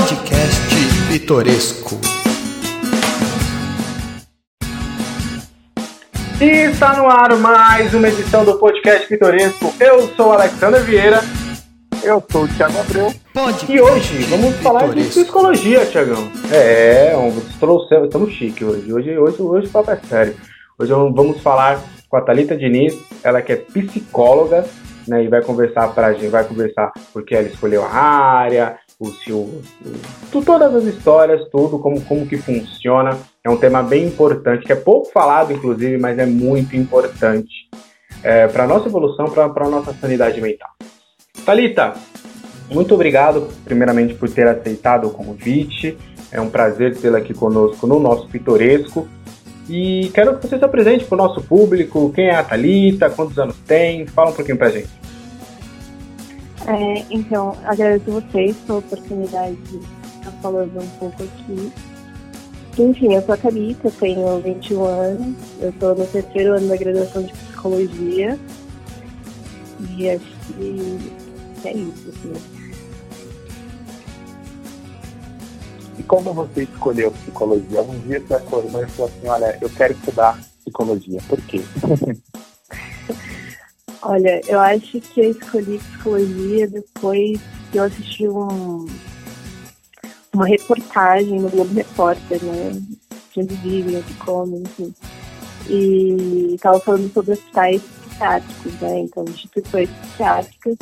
Podcast Pitoresco. E está no ar mais uma edição do Podcast Pitoresco. Eu sou o Alexander Vieira. Eu sou o Thiago Abreu. Podcast E hoje vamos falar de Pitoresco. psicologia, Tiagão. É, trouxemos, estamos chique hoje. Hoje, hoje, hoje o papo é sério. Hoje vamos falar com a Thalita Diniz, ela que é psicóloga, né, e vai conversar pra gente, vai conversar porque ela escolheu a área, o seu, o- tu- todas as histórias, tudo, como, como que funciona. É um tema bem importante, que é pouco falado, inclusive, mas é muito importante para a nossa evolução, para a nossa sanidade mental. Thalita, muito obrigado, primeiramente, por ter aceitado o convite. É um prazer tê-la aqui conosco no nosso Pitoresco. E quero que você se apresente para o nosso público. Quem é a Thalita? Quantos anos tem? Fala um pouquinho pra gente. É, então, agradeço vocês pela oportunidade de estar falando um pouco aqui. Enfim, eu sou a Thalita, tenho 21 anos, eu estou no terceiro ano da graduação de psicologia. E acho que é isso, assim. E como você escolheu psicologia? Um dia você acordou e falou assim, olha, eu quero estudar psicologia. Por quê? Olha, eu acho que eu escolhi psicologia depois que eu assisti um, uma reportagem no Globo Repórter, né? De onde vivem, onde comem, enfim. E estava falando sobre hospitais psiquiátricos, né? Então, instituições psiquiátricas.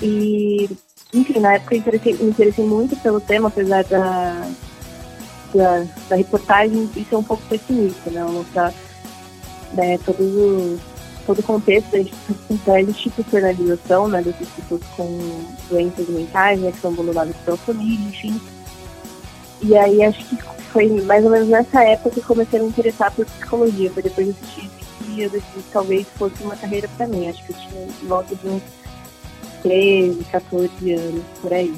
E, enfim, na época eu interessei- me interessei muito pelo tema, apesar da, da, da reportagem e ser um pouco pessimista, né? Mostrar né, todos os todo o contexto da institucionalização né, dessas pessoas com doenças mentais, né, que são abandonadas pela família, enfim. E aí acho que foi mais ou menos nessa época que eu comecei a me interessar por psicologia, foi depois de assistir que eu decidi que talvez fosse uma carreira para mim. Acho que eu tinha volta de uns 13, 14 anos, por aí.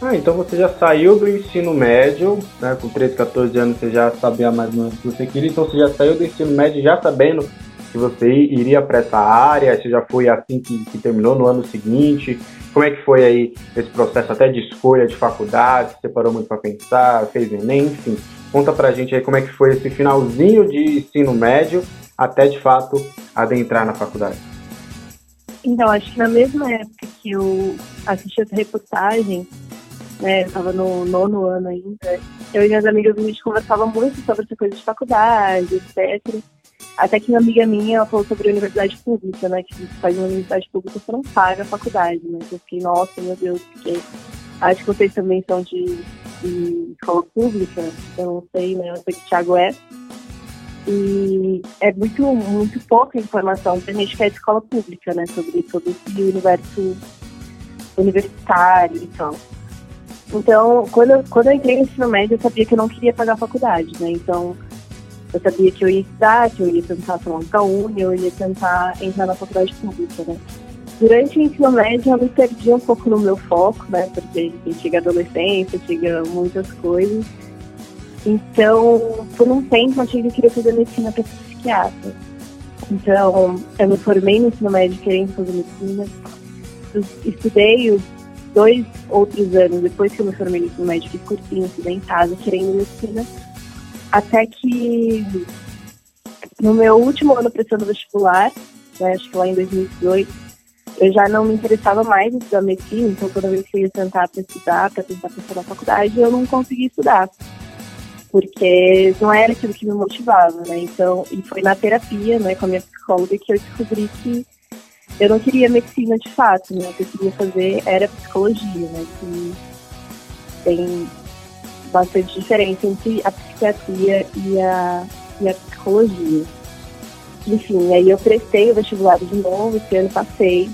Ah, então você já saiu do ensino médio, né? Com 13, 14 anos você já sabia mais ou menos o que você queria, então você já saiu do ensino médio já sabendo que você iria para essa área, você já foi assim que, que terminou no ano seguinte. Como é que foi aí esse processo até de escolha de faculdade? Você parou muito para pensar, fez Enem, enfim. Conta pra gente aí como é que foi esse finalzinho de ensino médio até de fato adentrar na faculdade. Então, acho que na mesma época que eu assisti essa reportagem, né, eu tava no nono ano ainda, eu e minhas amigas a gente conversava muito sobre essa coisa de faculdade, etc. Até que uma amiga minha falou sobre a universidade pública, né, que se faz uma universidade pública você não paga a faculdade, né, eu fiquei, nossa, meu Deus, porque acho que vocês também são de, de escola pública, eu não sei, né, eu sei que o Thiago é, e é muito, muito pouca informação pra gente que é de escola pública, né? Sobre todo esse universo universitário e tal. Então, quando eu, quando eu entrei no ensino médio, eu sabia que eu não queria pagar faculdade, né? Então, eu sabia que eu ia estudar, que eu ia tentar tomar um ProUni, eu ia tentar entrar na faculdade pública, né? Durante o ensino médio, eu me perdi um pouco no meu foco, né? Porque chega a adolescência, chega muitas coisas. Então, por um tempo, eu achei que eu queria fazer medicina para ser psiquiatra. Então, eu me formei no ensino médio querendo fazer medicina. Estudei os dois outros anos depois que eu me formei no ensino médio, fiz cursinho, estudei em casa, querendo medicina. Até que, no meu último ano prestando vestibular, né, acho que lá em 2018, eu já não me interessava mais em estudar medicina, então toda vez que eu ia sentar para estudar, para tentar passar na faculdade, eu não conseguia estudar porque não era aquilo que me motivava, né? Então, e foi na terapia, né, com a minha psicóloga que eu descobri que eu não queria medicina de fato, né? O que eu queria fazer era psicologia, né? Que tem bastante diferença entre a psiquiatria e a, e a psicologia. Enfim, aí eu prestei o vestibular de novo, esse ano passei.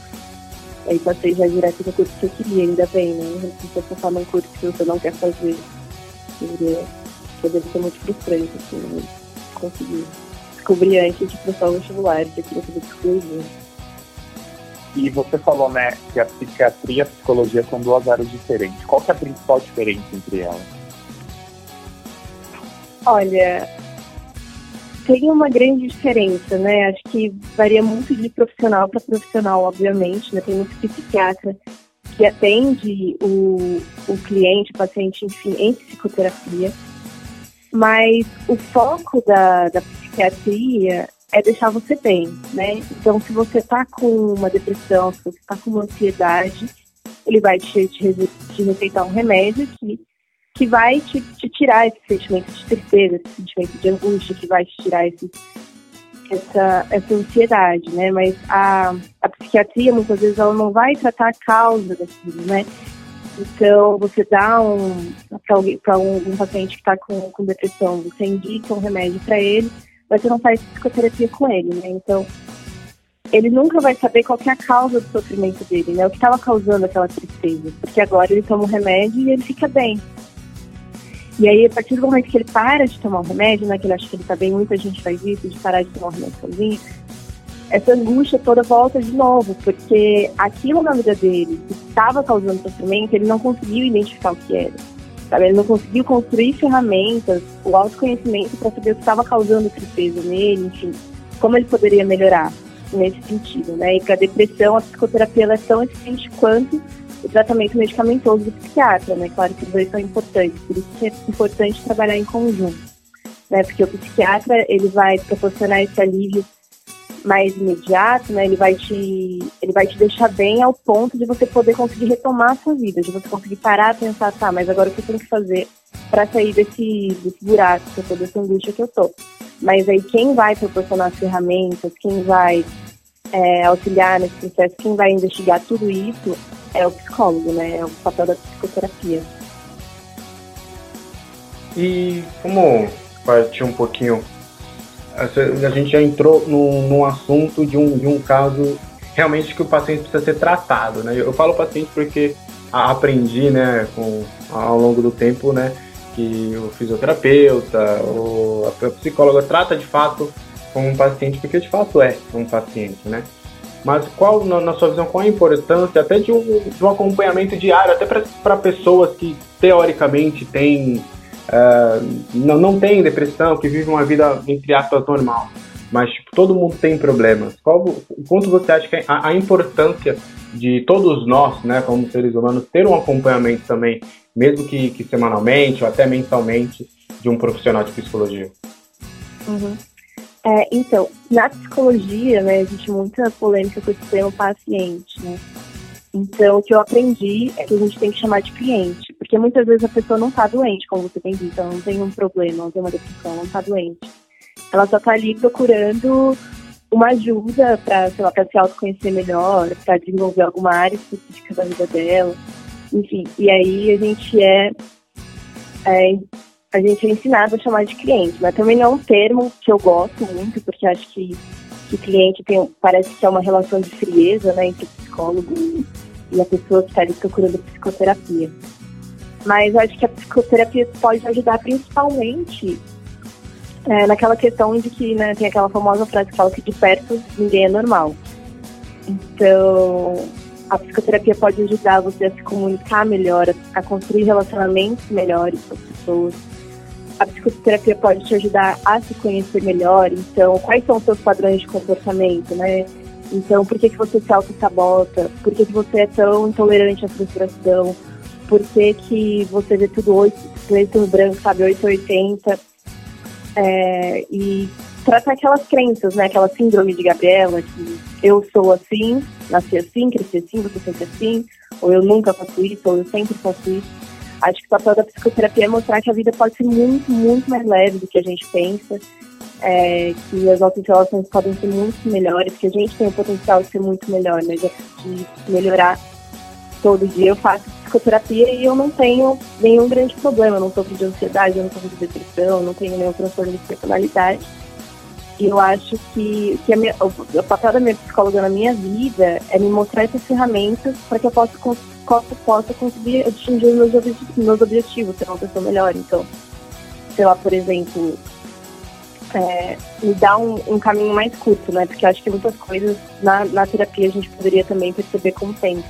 Aí passei já direto no curso que eu queria, ainda bem, né? Não precisa passar num curso que você não quer fazer. Queria que ser muito frustrante, assim, né? conseguir descobrir antes de prestar o vestibular, que eu queria fazer psicologia. E você falou, né, que a psiquiatria e a psicologia são duas áreas diferentes. Qual que é a principal diferença entre elas? Olha, tem uma grande diferença, né? Acho que varia muito de profissional para profissional, obviamente, né? Tem muito psiquiatra que atende o, o cliente, o paciente, enfim, em psicoterapia. Mas o foco da, da psiquiatria é deixar você bem, né? Então, se você está com uma depressão, se você está com uma ansiedade, ele vai te, te, te receitar um remédio que, que vai te, te, tirar esse sentimento de tristeza, esse sentimento de angústia, que vai te tirar esse, essa, essa ansiedade, né? Mas a, a psiquiatria, muitas vezes, ela não vai tratar a causa daquilo, né? Então, você dá um para um, um, paciente que está com, com depressão, você indica um remédio para ele, mas você não faz psicoterapia com ele, né? Então, ele nunca vai saber qual é a causa do sofrimento dele, né? O que estava causando aquela tristeza. Porque agora ele toma um remédio e ele fica bem. E aí, a partir do momento que ele para de tomar o remédio, né? Que ele acha que ele está bem, muita gente faz isso, de parar de tomar o remédio sozinho. Essa angústia toda volta de novo, porque aquilo na vida dele que estava causando sofrimento, ele não conseguiu identificar o que era. Sabe? Ele não conseguiu construir ferramentas, o autoconhecimento para saber o que estava causando tristeza nele, enfim, como ele poderia melhorar nesse sentido, né? E para depressão, a psicoterapia é tão eficiente quanto o tratamento medicamentoso do psiquiatra, né? Claro que os dois são importantes, por isso que é importante trabalhar em conjunto, né? Porque o psiquiatra, ele vai proporcionar esse alívio mais imediato, né? Ele vai te, ele vai te deixar bem ao ponto de você poder conseguir retomar a sua vida, de você conseguir parar pensar, tá, mas agora o que eu tenho que fazer para sair desse, desse buraco, dessa angústia que eu tô. Mas aí quem vai proporcionar as ferramentas, quem vai é, auxiliar nesse processo, quem vai investigar tudo isso é o psicólogo, né? É o papel da psicoterapia. E como partir um pouquinho, a gente já entrou num, num assunto de um, de um caso realmente que o paciente precisa ser tratado, né? Eu falo paciente porque aprendi, né, com, ao longo do tempo, né, que o fisioterapeuta, o, a psicóloga trata de fato com um paciente, porque de fato é um paciente, né? Mas qual, na, na sua visão, qual a importância até de um, de um acompanhamento diário, até para pessoas que teoricamente têm, uh, não, não têm depressão, que vivem uma vida, entre aspas, normal, mas tipo, todo mundo tem problemas. Qual, quanto você acha que é a, a importância de todos nós, né, como seres humanos, ter um acompanhamento também, mesmo que, que semanalmente ou até mensalmente, de um profissional de psicologia? Uhum. É, então, na psicologia, né, existe muita polêmica com esse termo paciente, né? Então, o que eu aprendi é que a gente tem que chamar de cliente, porque muitas vezes a pessoa não está doente, como você tem dito, ela não tem um problema, não tem uma depressão, não está doente. Ela só está ali procurando uma ajuda para, sei lá, se autoconhecer melhor, para desenvolver alguma área específica da vida dela, enfim. E aí a gente é, é a gente é ensinado a chamar de cliente, mas também não é um termo que eu gosto muito, porque acho que, que cliente tem, parece que é uma relação de frieza né, entre o psicólogo e a pessoa que está ali procurando psicoterapia. Mas acho que a psicoterapia pode ajudar principalmente é, naquela questão de que né, tem aquela famosa frase que fala que de perto ninguém é normal. Então, a psicoterapia pode ajudar você a se comunicar melhor, a construir relacionamentos melhores com as pessoas, a psicoterapia pode te ajudar a se conhecer melhor. Então, quais são os seus padrões de comportamento, né? Então, por que, que você se auto-sabota? Por que, que você é tão intolerante à frustração? Por que, que você vê tudo oito, preto no branco, sabe, 880? É, e tratar aquelas crenças, né? Aquela síndrome de Gabriela, que eu sou assim, nasci assim, cresci assim, você sempre assim, ou eu nunca faço isso, ou eu sempre faço isso Acho que o papel da psicoterapia é mostrar que a vida pode ser muito, muito mais leve do que a gente pensa, é, que as nossas relações podem ser muito melhores, que a gente tem o potencial de ser muito melhor, né? De melhorar todo dia. Eu faço psicoterapia e eu não tenho nenhum grande problema. Eu não sofro de ansiedade, eu não sofro de depressão, não tenho nenhum transtorno de personalidade. E eu acho que, que minha, o, papel da minha psicóloga na minha vida é me mostrar essas ferramentas para que eu possa possa, possa conseguir atingir meus meus objetivos, ser uma pessoa melhor. Então, sei lá, por exemplo, é, me dá um, um, caminho mais curto, né? Porque eu acho que muitas coisas na, na terapia a gente poderia também perceber com o tempo.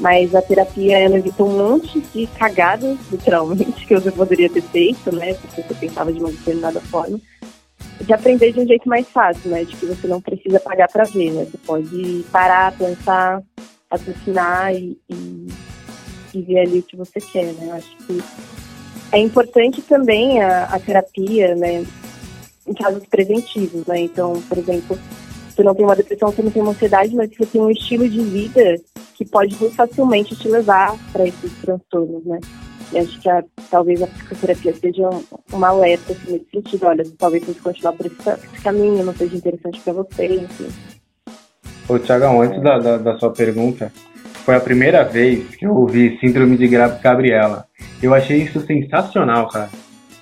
Mas a terapia, ela evita um monte de cagadas, literalmente, que você poderia ter feito, né? Porque você pensava de uma determinada forma. De aprender de um jeito mais fácil, né? De que você não precisa pagar para ver, né? Você pode parar, pensar, raciocinar e, e, e ver ali o que você quer, né? Eu acho que é importante também a, a terapia, né? Em casos preventivos, né? Então, por exemplo, você não tem uma depressão, você não tem uma ansiedade, mas você tem um estilo de vida que pode muito facilmente te levar para esses transtornos, né? E acho que a, talvez a psicoterapia seja um, uma alerta assim, nesse sentido. Olha, talvez você continuar por esse, esse caminho não seja interessante para você, enfim. Ô, Tiagão, antes da, da, da, sua pergunta, foi a primeira vez que eu ouvi Síndrome de Gabriela. Eu achei isso sensacional, cara.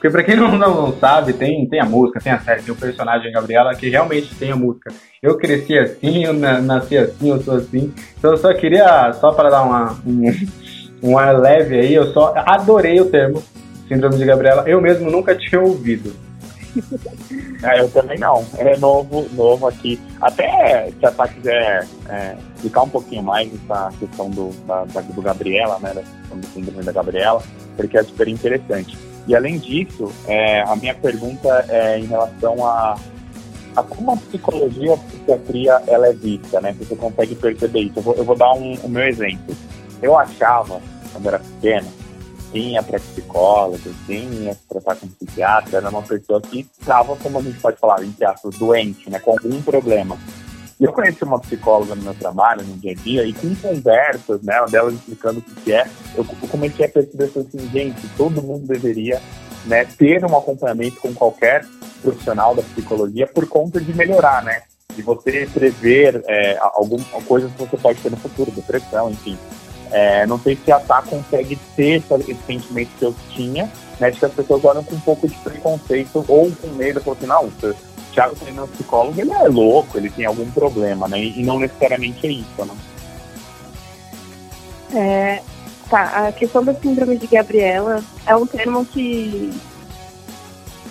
Porque pra quem não, não, sabe, tem, tem a música, tem a série, tem o personagem Gabriela que realmente tem a música. Eu cresci assim, eu nasci assim, eu sou assim. Então eu só queria, só para dar uma, um, um ar leve aí, eu só adorei o termo Síndrome de Gabriela. Eu mesmo nunca tinha ouvido. É, eu também não. É novo, novo aqui. Até se a Tati quiser é, explicar um pouquinho mais essa questão do, da, do Gabriela, né? Da do síndrome da Gabriela, porque é super interessante. E além disso, é, a minha pergunta é em relação a, a como a psicologia, a psiquiatria, ela é vista, né? Você consegue perceber isso. Eu vou, eu vou dar um, o meu exemplo. Eu achava, quando era pequeno, quem ia para psicólogo, quem ia se tratar com psiquiatra, era uma pessoa que estava, como a gente pode falar, em teatro, doente, né, com algum problema. Eu conheci uma psicóloga no meu trabalho, no dia a dia, e com conversas, né, dela explicando o que é, eu comecei a perceber assim, gente, todo mundo deveria né, ter um acompanhamento com qualquer profissional da psicologia por conta de melhorar, né? De você prever é, algumas coisas que você pode ter no futuro, depressão, enfim. É, não sei se a Tá consegue ter esse sentimento que eu tinha, né, de que as pessoas olham com um pouco de preconceito ou com medo, falando assim, não, Thiago sendo um psicólogo, ele é louco, ele tem algum problema, né? E não necessariamente é isso, né? É, tá, a questão da síndrome de Gabriela é um termo que,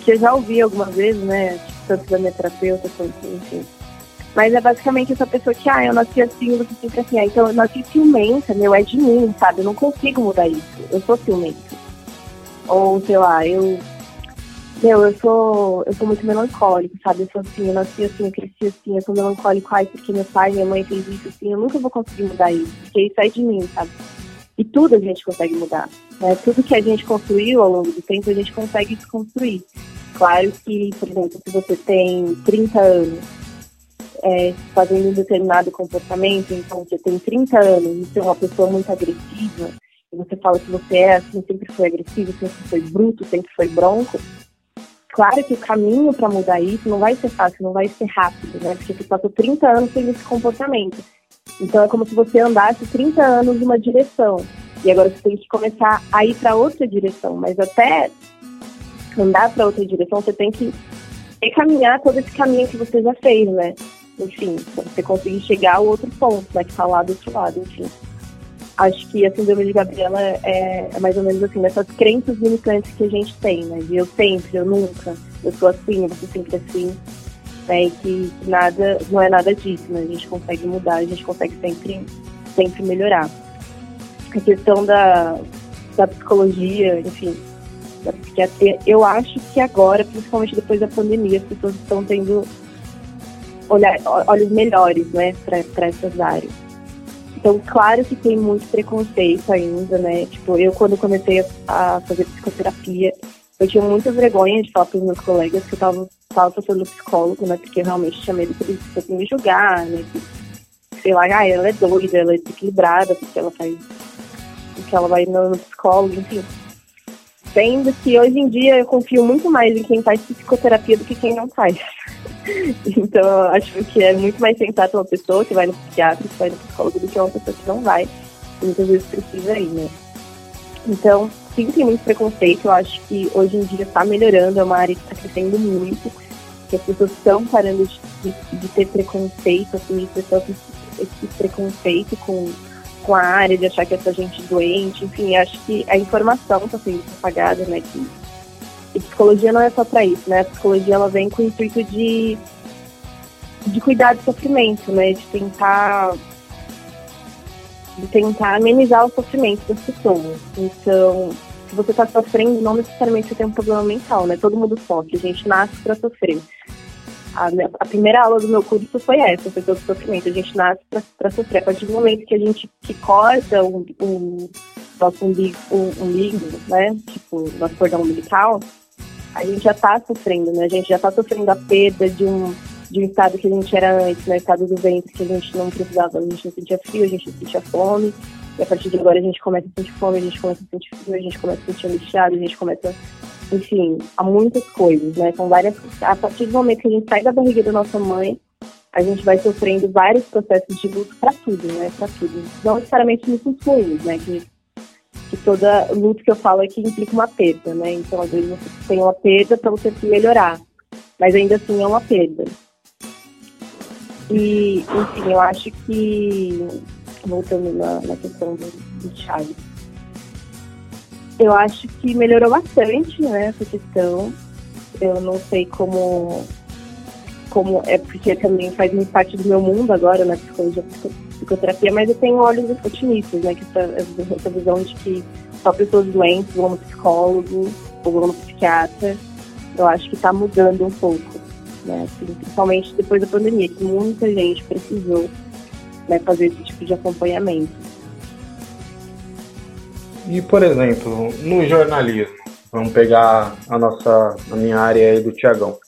que eu já ouvi algumas vezes, né? Tanto da minha terapeuta quanto, enfim. Mas é basicamente essa pessoa que, ah, eu nasci assim, você sempre assim. Ah, então eu nasci ciumenta, meu, é de mim, sabe? Eu não consigo mudar isso. Eu sou ciumenta. Ou, sei lá, eu meu, eu sou, eu sou muito melancólico, sabe? Eu sou assim, eu nasci assim, eu cresci assim, eu sou melancólico, ai, porque meu pai minha mãe fez isso assim, eu nunca vou conseguir mudar isso, porque isso é de mim, sabe? E tudo a gente consegue mudar, né? Tudo que a gente construiu ao longo do tempo, a gente consegue desconstruir. Claro que, por exemplo, se você tem 30 anos é, fazendo um determinado comportamento, então você tem 30 anos e você é uma pessoa muito agressiva, e você fala que você é assim, sempre foi agressivo, sempre foi bruto, sempre foi bronco, Claro que o caminho para mudar isso não vai ser fácil, não vai ser rápido, né? Porque você passou 30 anos sem esse comportamento. Então é como se você andasse 30 anos numa direção e agora você tem que começar a ir para outra direção. Mas até andar para outra direção, você tem que recaminhar todo esse caminho que você já fez, né? Enfim, pra você conseguir chegar ao outro ponto, né? Que está lá do outro lado, enfim acho que a síndrome de Gabriela é, é, mais ou menos assim, nessas crenças limitantes que a gente tem, né? De eu sempre, eu nunca, eu sou assim, eu sou sempre assim. Né? E que nada, não é nada disso, né? A gente consegue mudar, a gente consegue sempre, sempre melhorar. A questão da, da psicologia, enfim, da psiquiatria, eu acho que agora, principalmente depois da pandemia, as pessoas estão tendo olhar, olhos melhores, né, para essas áreas. Então, claro que tem muito preconceito ainda, né? Tipo, eu quando comecei a fazer psicoterapia, eu tinha muita vergonha de falar para os meus colegas que eu tava, tava passando psicólogo, né? Porque eu realmente tinha medo que eles fossem me julgar, né? Sei lá, ah, ela é doida, ela é desequilibrada, porque ela faz. porque ela vai no psicólogo, enfim. Sendo que hoje em dia eu confio muito mais em quem faz psicoterapia do que quem não faz. Então, acho que é muito mais sensato uma pessoa que vai no psiquiatra, que vai no psicólogo, do que uma pessoa que não vai. E muitas vezes precisa ir, né? Então, sim, tem muito preconceito. Eu acho que hoje em dia está melhorando, é uma área que está crescendo muito, que as pessoas estão parando de, de, de, ter preconceito, assumir pessoas esse preconceito com, com a área, de achar que essa gente é doente, enfim, acho que a informação está sendo propagada, né? Que e psicologia não é só para isso, né? A psicologia ela vem com o intuito de, de cuidar do sofrimento, né? De tentar de tentar amenizar o sofrimento das pessoas. Então, se você está sofrendo, não necessariamente você tem um problema mental, né? Todo mundo sofre, a gente nasce para sofrer. A, a, primeira aula do meu curso foi essa, foi todo sofrimento. A gente nasce para sofrer. A partir do momento que a gente que corta o, o nosso umbigo, umbigo, né? Tipo, nosso cordão umbilical, a gente já está sofrendo, né? A gente já está sofrendo a perda de um, de um estado que a gente era antes, né? Estado do ventre, que a gente não precisava, a gente não sentia frio, a gente não sentia fome. E a partir de agora a gente começa a sentir fome, a gente começa a sentir frio, a gente começa a sentir angustiado, a gente começa, enfim, há muitas coisas, né? São várias. A partir do momento que a gente sai da barriga da nossa mãe, a gente vai sofrendo vários processos de luto para tudo, né? Para tudo. Não necessariamente lutos ruins, né? Que, que toda luto que eu falo é que implica uma perda, né? Então, às vezes você tem uma perda para você se melhorar, mas ainda assim é uma perda. E, enfim, eu acho que, voltando na, na questão do, do eu acho que melhorou bastante, né, essa questão. Eu não sei como como é porque também faz muito parte do meu mundo agora na psicologia psicoterapia, mas eu tenho olhos otimistas, né? Que essa, essa visão de que só pessoas doentes vão no psicólogo ou vão no psiquiatra, eu acho que está mudando um pouco, né? Assim, principalmente depois da pandemia, que muita gente precisou né, fazer esse tipo de acompanhamento. E, por exemplo, no jornalismo, vamos pegar a nossa, a minha área aí do Tiagão.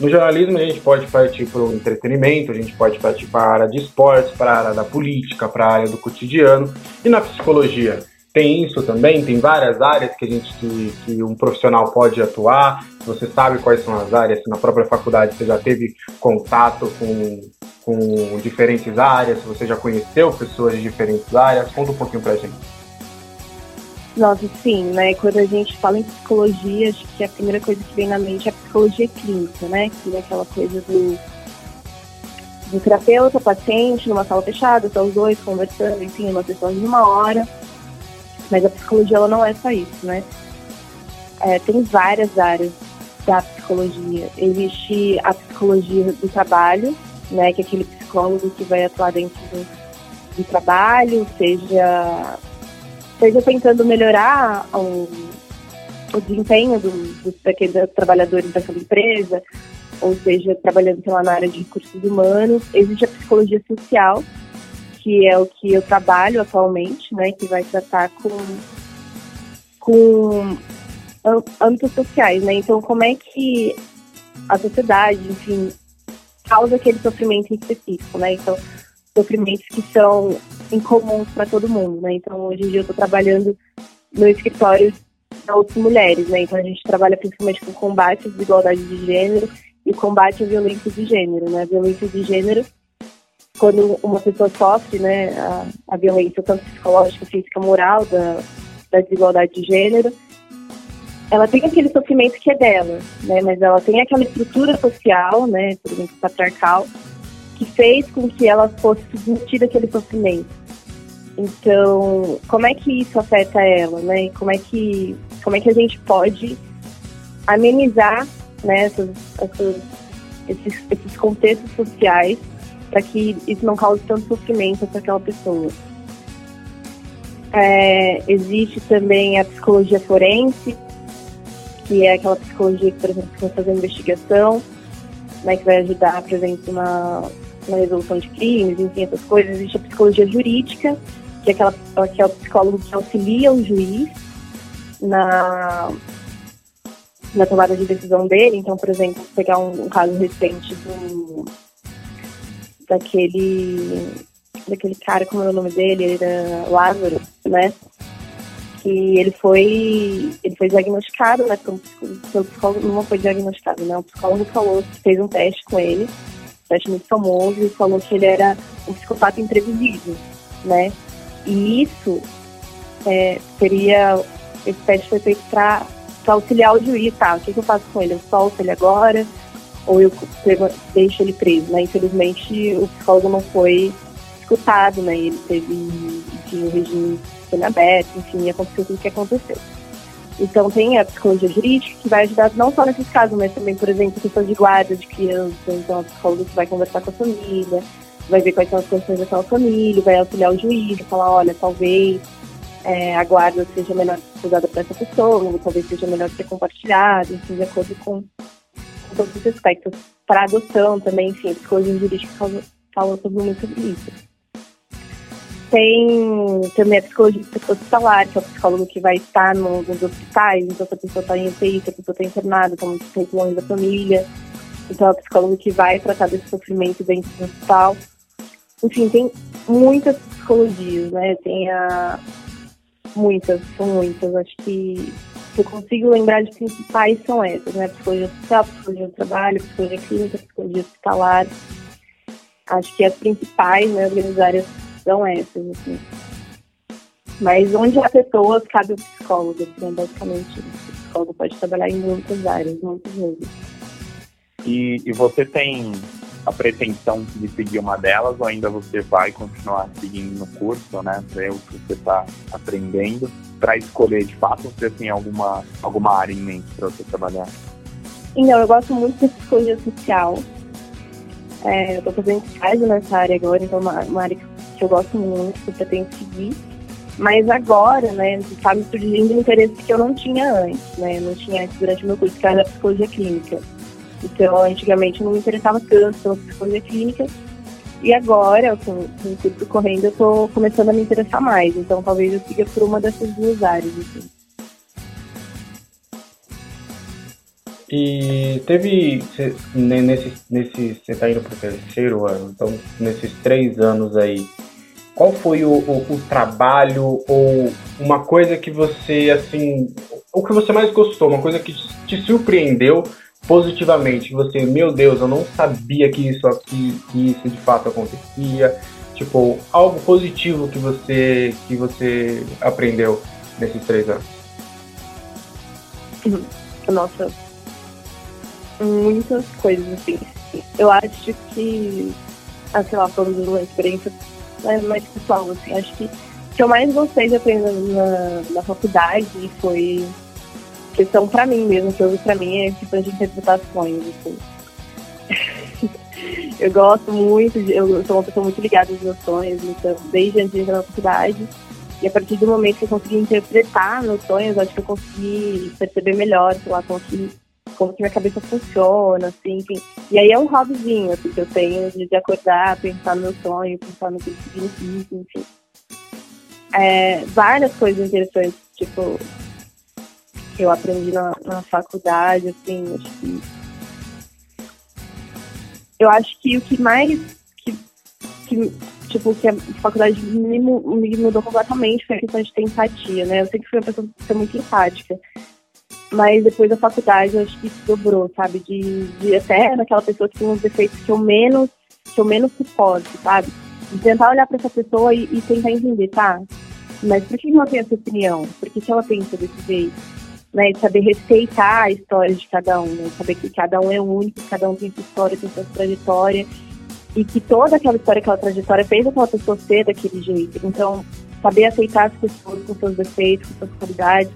No jornalismo, a gente pode partir para o entretenimento, a gente pode partir para a área de esportes, para a área da política, para a área do cotidiano. E na psicologia, tem isso também, tem várias áreas que a gente que, que, um profissional pode atuar. Você sabe quais são as áreas, se na própria faculdade você já teve contato com, com diferentes áreas, se você já conheceu pessoas de diferentes áreas, conta um pouquinho pra gente. Nossa, sim, né? Quando a gente fala em psicologia, acho que a primeira coisa que vem na mente é a psicologia clínica, né? Que é aquela coisa do, do terapeuta, paciente, numa sala fechada, só os dois conversando, enfim, uma sessão de uma hora. Mas a psicologia, ela não é só isso, né? É, tem várias áreas da psicologia. Existe a psicologia do trabalho, né? Que é aquele psicólogo que vai atuar dentro do, do trabalho, seja seja tentando melhorar o, o desempenho do, dos, daqueles trabalhadores daquela empresa, ou seja, trabalhando lá, na área de recursos humanos. Existe a psicologia social, que é o que eu trabalho atualmente, né, que vai tratar com, com âmbitos sociais, né? Então, como é que a sociedade, enfim, causa aquele sofrimento específico, né? Então, sofrimentos que são incomuns para todo mundo, né? Então, hoje em dia eu estou trabalhando no escritório das outras mulheres, né? Então, a gente trabalha principalmente com combate à desigualdade de gênero e combate à violência de gênero, né? A violência de gênero, quando uma pessoa sofre, né, a, a violência tanto psicológica, física, moral da, da desigualdade de gênero, ela tem aquele sofrimento que é dela, né? Mas ela tem aquela estrutura social, né? Por exemplo, patriarcal, que fez com que ela fosse submetida àquele sofrimento. Então, como é que isso afeta ela, né? Como é que, como é que a gente pode amenizar né, essas, essas, esses, esses contextos sociais para que isso não cause tanto sofrimento para aquela pessoa? É, existe também a psicologia forense, que é aquela psicologia que, por exemplo, vai fazer investigação, né, que vai ajudar, por exemplo, na, na resolução de crimes, enfim, essas coisas. Existe a psicologia jurídica, que é, aquela, que é o psicólogo que auxilia o juiz na, na tomada de decisão dele. Então, por exemplo, pegar um, um caso recente do, daquele, daquele cara, como é o nome dele? Ele era Lázaro, né? Que ele foi, ele foi diagnosticado, né? Pelo, psicólogo, não foi diagnosticado, né? O psicólogo falou que fez um teste com ele teste muito famoso e falou que ele era um psicopata imprevisível, né? E isso é, seria. Esse teste foi feito para auxiliar o juiz, tá? O que, que, eu faço com ele? Eu solto ele agora ou eu deixo ele preso, né? Infelizmente, o psicólogo não foi escutado, né? Ele teve enfim, um regime semi-aberto, enfim, aconteceu tudo o que aconteceu. Então tem a psicologia jurídica que vai ajudar não só nesses casos, mas também, por exemplo, questão de guarda de criança. Então a psicóloga vai conversar com a família, vai ver quais são as condições daquela família, vai auxiliar o juiz, falar, olha, talvez é, a guarda seja melhor usada para essa pessoa, ou talvez seja melhor ser compartilhada, enfim, de acordo com, com todos os aspectos. Para adoção também, enfim, a psicologia jurídica fala, fala sobre muito isso. tem também a psicologia hospitalar, que é o psicólogo que vai estar nos, nos hospitais, então se a pessoa está em UTI, se a pessoa está internada, está muito longe da família, então é o psicólogo que vai tratar desse sofrimento dentro do hospital. Enfim, tem muitas psicologias, né? Tem a. Muitas, são muitas. Acho que eu consigo lembrar de principais são essas, né? Psicologia social, psicologia do trabalho, psicologia clínica, psicologia hospitalar. Acho que as principais, né, organizárias são essas, assim. Mas onde há pessoas, cabe o psicólogo, assim, basicamente. O psicólogo pode trabalhar em muitas áreas, muitas vezes. E, e você tem a pretensão de seguir uma delas ou ainda você vai continuar seguindo no curso, né? Ver o que você está aprendendo para escolher de fato você tem alguma, alguma área em mente para você trabalhar? Então, eu gosto muito de psicologia social. É, eu estou fazendo estágio nessa área agora, então é uma, uma área que eu gosto muito, que eu pretendo seguir. Mas agora, né, está me surgindo um interesse que eu não tinha antes, né? Eu não tinha antes durante o meu curso, que era psicologia clínica. Então, antigamente não me interessava tanto pela psicologia clínica. E agora, com, com o curso correndo, eu estou começando a me interessar mais. Então, talvez eu siga por uma dessas duas áreas. Assim. E teve, nesse, nesse, você está indo para o terceiro ano, então nesses três anos aí, qual foi o, o, o, trabalho ou uma coisa que você, assim, o que você mais gostou, uma coisa que te surpreendeu positivamente, você, meu Deus, eu não sabia que isso aqui, que isso de fato acontecia, tipo, algo positivo que você, que você aprendeu nesses três anos? Nossa, muitas coisas, assim. Eu acho que, ah, sei lá, falando de uma experiência né, mais pessoal, assim, acho que o que eu mais gostei de aprender na, na faculdade foi questão pra mim mesmo, que eu uso pra mim é tipo de interpretações, assim. eu gosto muito, de, eu sou uma pessoa muito ligada aos meus sonhos, então, desde antes de entrar na faculdade. E a partir do momento que eu consegui interpretar meus sonhos, acho que eu consegui perceber melhor, sei lá, como que, como que minha cabeça funciona, assim, enfim. E aí é um hobbyzinho, assim, que eu tenho de, acordar, pensar no meu sonho, pensar no que significa, enfim. É, várias coisas interessantes, tipo, que eu aprendi na, na faculdade, assim, acho que. Eu acho que o que mais. Que, que, tipo, que a faculdade me, me mudou completamente foi a questão de ter empatia, né? Eu sempre fui uma pessoa que muito empática. Mas depois da faculdade, eu acho que isso dobrou, sabe? De, de até naquela pessoa que tem uns defeitos que eu menos, que eu menos suporto, sabe? De tentar olhar para essa pessoa e, e, tentar entender, tá? Mas por que ela tem essa opinião? Por que, que ela pensa desse jeito? Né, saber respeitar a história de cada um, né, saber que cada um é único, cada um tem sua história, tem sua trajetória, e que toda aquela história, aquela trajetória fez aquela pessoa ser daquele jeito. Então, saber aceitar as pessoas com seus defeitos, com suas qualidades,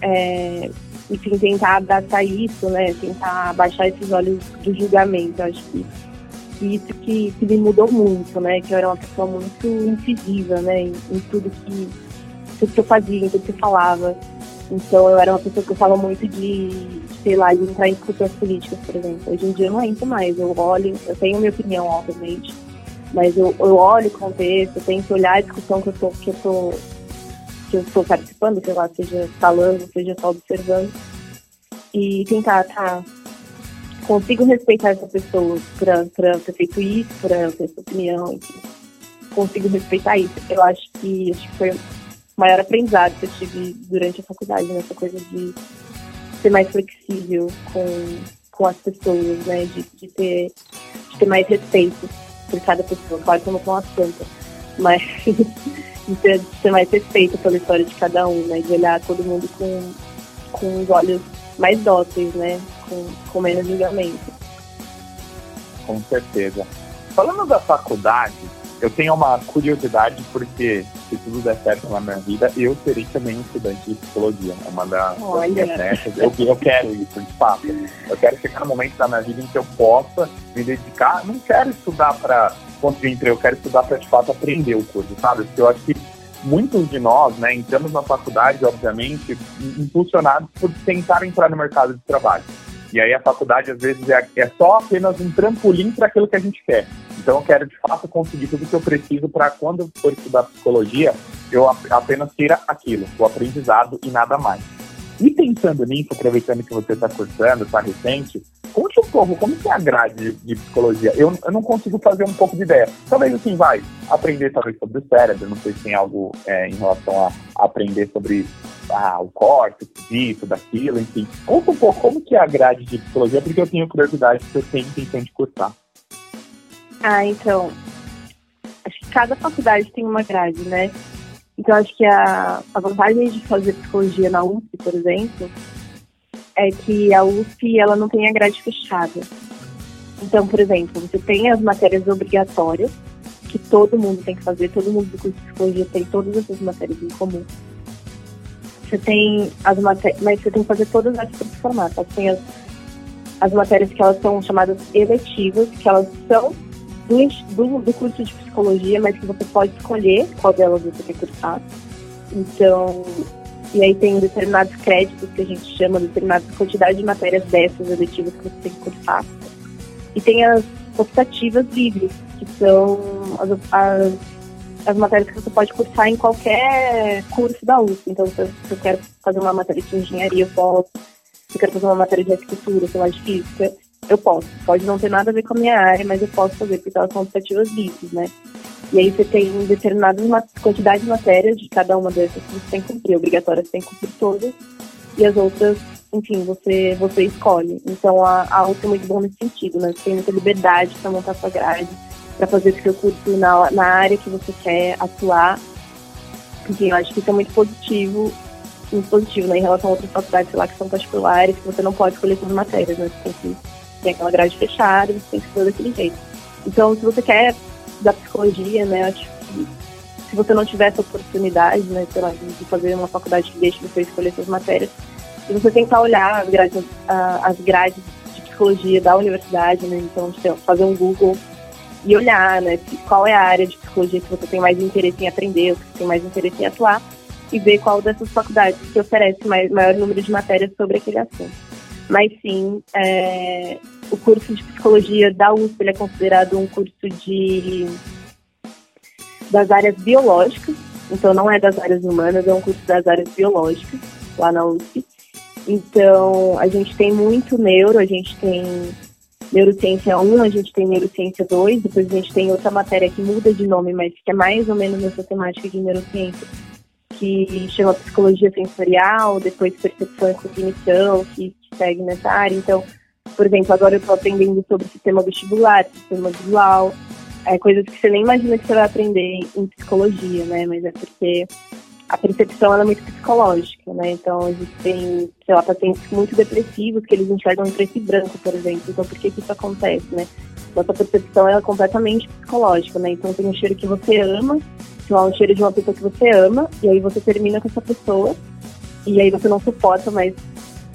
é, enfim, tentar abraçar isso, né, tentar baixar esses olhos do julgamento. Acho que, que isso que, que me mudou muito, né, que eu era uma pessoa muito incisiva, né, em, em tudo que tudo que eu fazia, em tudo que eu falava. Então eu era uma pessoa que gostava muito de, sei lá, de entrar em discussões políticas, por exemplo. Hoje em dia eu não entro mais, eu olho, eu tenho minha opinião, obviamente, mas eu, eu olho o contexto, eu tento olhar a discussão que eu tô, que eu tô, que eu estou participando, sei lá, seja falando, seja só observando, e tentar, tá, consigo respeitar essa pessoa para ter feito isso, para ter essa opinião, enfim. Consigo respeitar isso. Eu acho que, acho que foi maior aprendizado que eu tive durante a faculdade, nessa coisa de ser mais flexível com, com as pessoas, né? De, de, ter, de ter mais respeito por cada pessoa. Claro que eu não sou uma santa, mas de, ter, de mais respeito pela história de cada um, né? De olhar todo mundo com, com os olhos mais dóceis, né? Com, com menos julgamento. Com certeza. Falando da faculdade, eu tenho uma curiosidade porque se tudo der certo na minha vida, eu serei também um estudante de psicologia. É uma das, das minhas metas. Eu, eu quero isso, de fato. Eu quero chegar no momento da minha vida em que eu possa me dedicar. Não quero estudar para ponto de emprego, eu quero estudar para de fato aprender o curso, sabe? Porque eu acho que muitos de nós, né, entramos na faculdade, obviamente, impulsionados por tentar entrar no mercado de trabalho. E aí a faculdade, às vezes, é, é só apenas um trampolim para aquilo que a gente quer. Então eu quero de fato conseguir tudo que eu preciso para quando eu for estudar psicologia, eu apenas tira aquilo, o aprendizado e nada mais. E pensando nisso, aproveitando que você está cursando, está recente, conte um pouco como que é a grade de, psicologia. Eu, eu, não consigo fazer um pouco de ideia. Talvez assim, vai aprender talvez sobre o cérebro, não sei se tem algo é, em relação a aprender sobre ah, o corte, disso, daquilo, enfim. Conta um pouco como que é a grade de psicologia, porque eu tenho curiosidade, porque eu tenho intenção de cursar. Ah, então, acho que cada faculdade tem uma grade, né? Então, acho que a, a vantagem de fazer psicologia na USP, por exemplo, é que a USP ela não tem a grade fechada. Então, por exemplo, você tem as matérias obrigatórias, que todo mundo tem que fazer, todo mundo do curso de psicologia tem todas essas matérias em comum. Você tem as matérias, mas você tem que fazer todas as se formar. Tá? Tem as, as matérias que elas são chamadas eletivas, que elas são do, do, do curso de psicologia, mas que você pode escolher qual delas você quer cursar. Então, e aí tem determinados créditos que a gente chama, determinada quantidade de matérias dessas eletivas que você tem que cursar. E tem as optativas livres, que são as, as, as matérias que você pode cursar em qualquer curso da USP. Então, se eu, quero fazer uma matéria de engenharia, eu posso. Se eu quero fazer uma matéria de arquitetura, sei lá, de física, eu posso. Pode não ter nada a ver com a minha área, mas eu posso fazer, porque elas são optativas livres, né? E aí você tem determinadas quantidade de matérias de cada uma dessas que você tem que cumprir. Obrigatórias você tem que cumprir todas. E as outras, enfim, você, você escolhe. Então a, a UF é muito bom nesse sentido, né? Você tem muita liberdade para montar sua grade, para fazer o seu curso na, na área que você quer atuar. Enfim, eu acho que isso é muito positivo, muito positivo, né? Em relação a outras faculdades, sei lá, que são particulares, que você não pode escolher todas as matérias, né? Você tem que ter aquela grade fechada, você tem que fazer daquele jeito. Então, se você quer da psicologia, né? Acho que se você não tiver essa oportunidade, né, sei lá, de fazer uma faculdade que deixe você escolher suas matérias, e você tentar olhar as grades, as grades de psicologia da universidade, né? Então, fazer um Google e olhar, né, qual é a área de psicologia que você tem mais interesse em aprender, ou que você tem mais interesse em atuar, e ver qual dessas faculdades que oferece mais, maior número de matérias sobre aquele assunto. Mas sim, é, o curso de psicologia da USP é considerado um curso de das áreas biológicas, então não é das áreas humanas, é um curso das áreas biológicas lá na USP. Então a gente tem muito neuro, a gente tem neurociência 1, a gente tem neurociência 2, depois a gente tem outra matéria que muda de nome, mas que é mais ou menos nessa temática de neurociência, que chama psicologia sensorial, depois percepção e cognição, que, que segue nessa área. Então, por exemplo, agora eu estou aprendendo sobre sistema vestibular, sistema visual, é, coisas que você nem imagina que você vai aprender em psicologia, né? Mas é porque a percepção é muito psicológica, né? Então, existem, sei lá, pacientes muito depressivos que eles enxergam em preto e branco, por exemplo. Então, por que, que isso acontece, né? Nossa percepção é completamente psicológica, né? Então, tem um cheiro que você ama, sei lá, um cheiro de uma pessoa que você ama, e aí você termina com essa pessoa, e aí você não suporta mais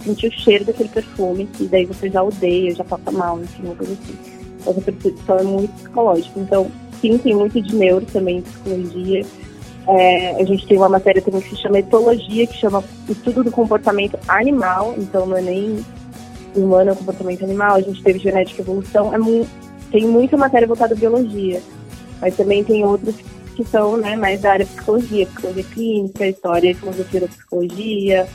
sentir o cheiro daquele perfume, e daí você já odeia, já passa mal, enfim, uma coisa assim. Essa percepção é muito psicológica. Então, sim, tem muito de neuro também, psicologia. É, a gente tem uma matéria também que se chama etologia, que chama estudo do comportamento animal, então não é nem humano, é comportamento animal. A gente teve genética e evolução. É tem muita matéria voltada à biologia, mas também tem outros que são né, mais da área psicologia, psicologia clínica, história filosofia da psicologia,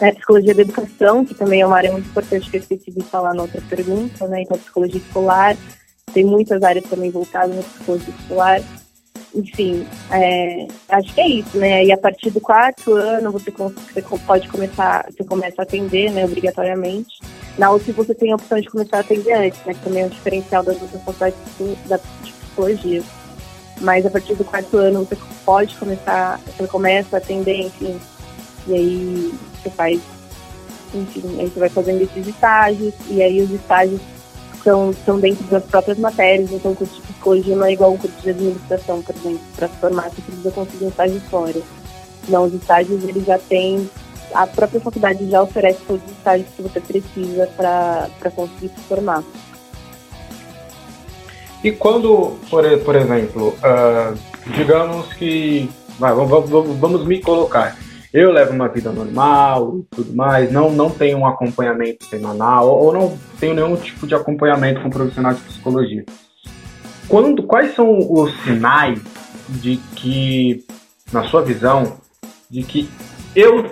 né, psicologia da educação, que também é uma área muito importante que eu esqueci de falar na outra pergunta, né? Então, psicologia escolar, tem muitas áreas também voltadas na psicologia escolar. Enfim, é, acho que é isso, né? E a partir do quarto ano você, você pode começar, você começa a atender, né, obrigatoriamente. Na UF você tem a opção de começar a atender antes, né? Que também é um diferencial das outras faculdades de psicologia. Mas a partir do quarto ano você pode começar, você começa a atender, enfim, e aí você faz, enfim, aí você vai fazendo esses estágios, e aí os estágios são, são dentro das próprias matérias, então o curso de psicologia não é igual um curso de administração, por exemplo, para se formar você precisa conseguir um estágio fora. Não, os estágios eles já têm, a própria faculdade já oferece todos os estágios que você precisa para conseguir se formar. E quando, por, por exemplo, uh, digamos que. Vai, vamos, vamos, vamos me colocar eu levo uma vida normal e tudo mais, não, não tenho um acompanhamento semanal ou não tenho nenhum tipo de acompanhamento com um profissional de psicologia. quando, quais são os sinais de que, na sua visão, de que eu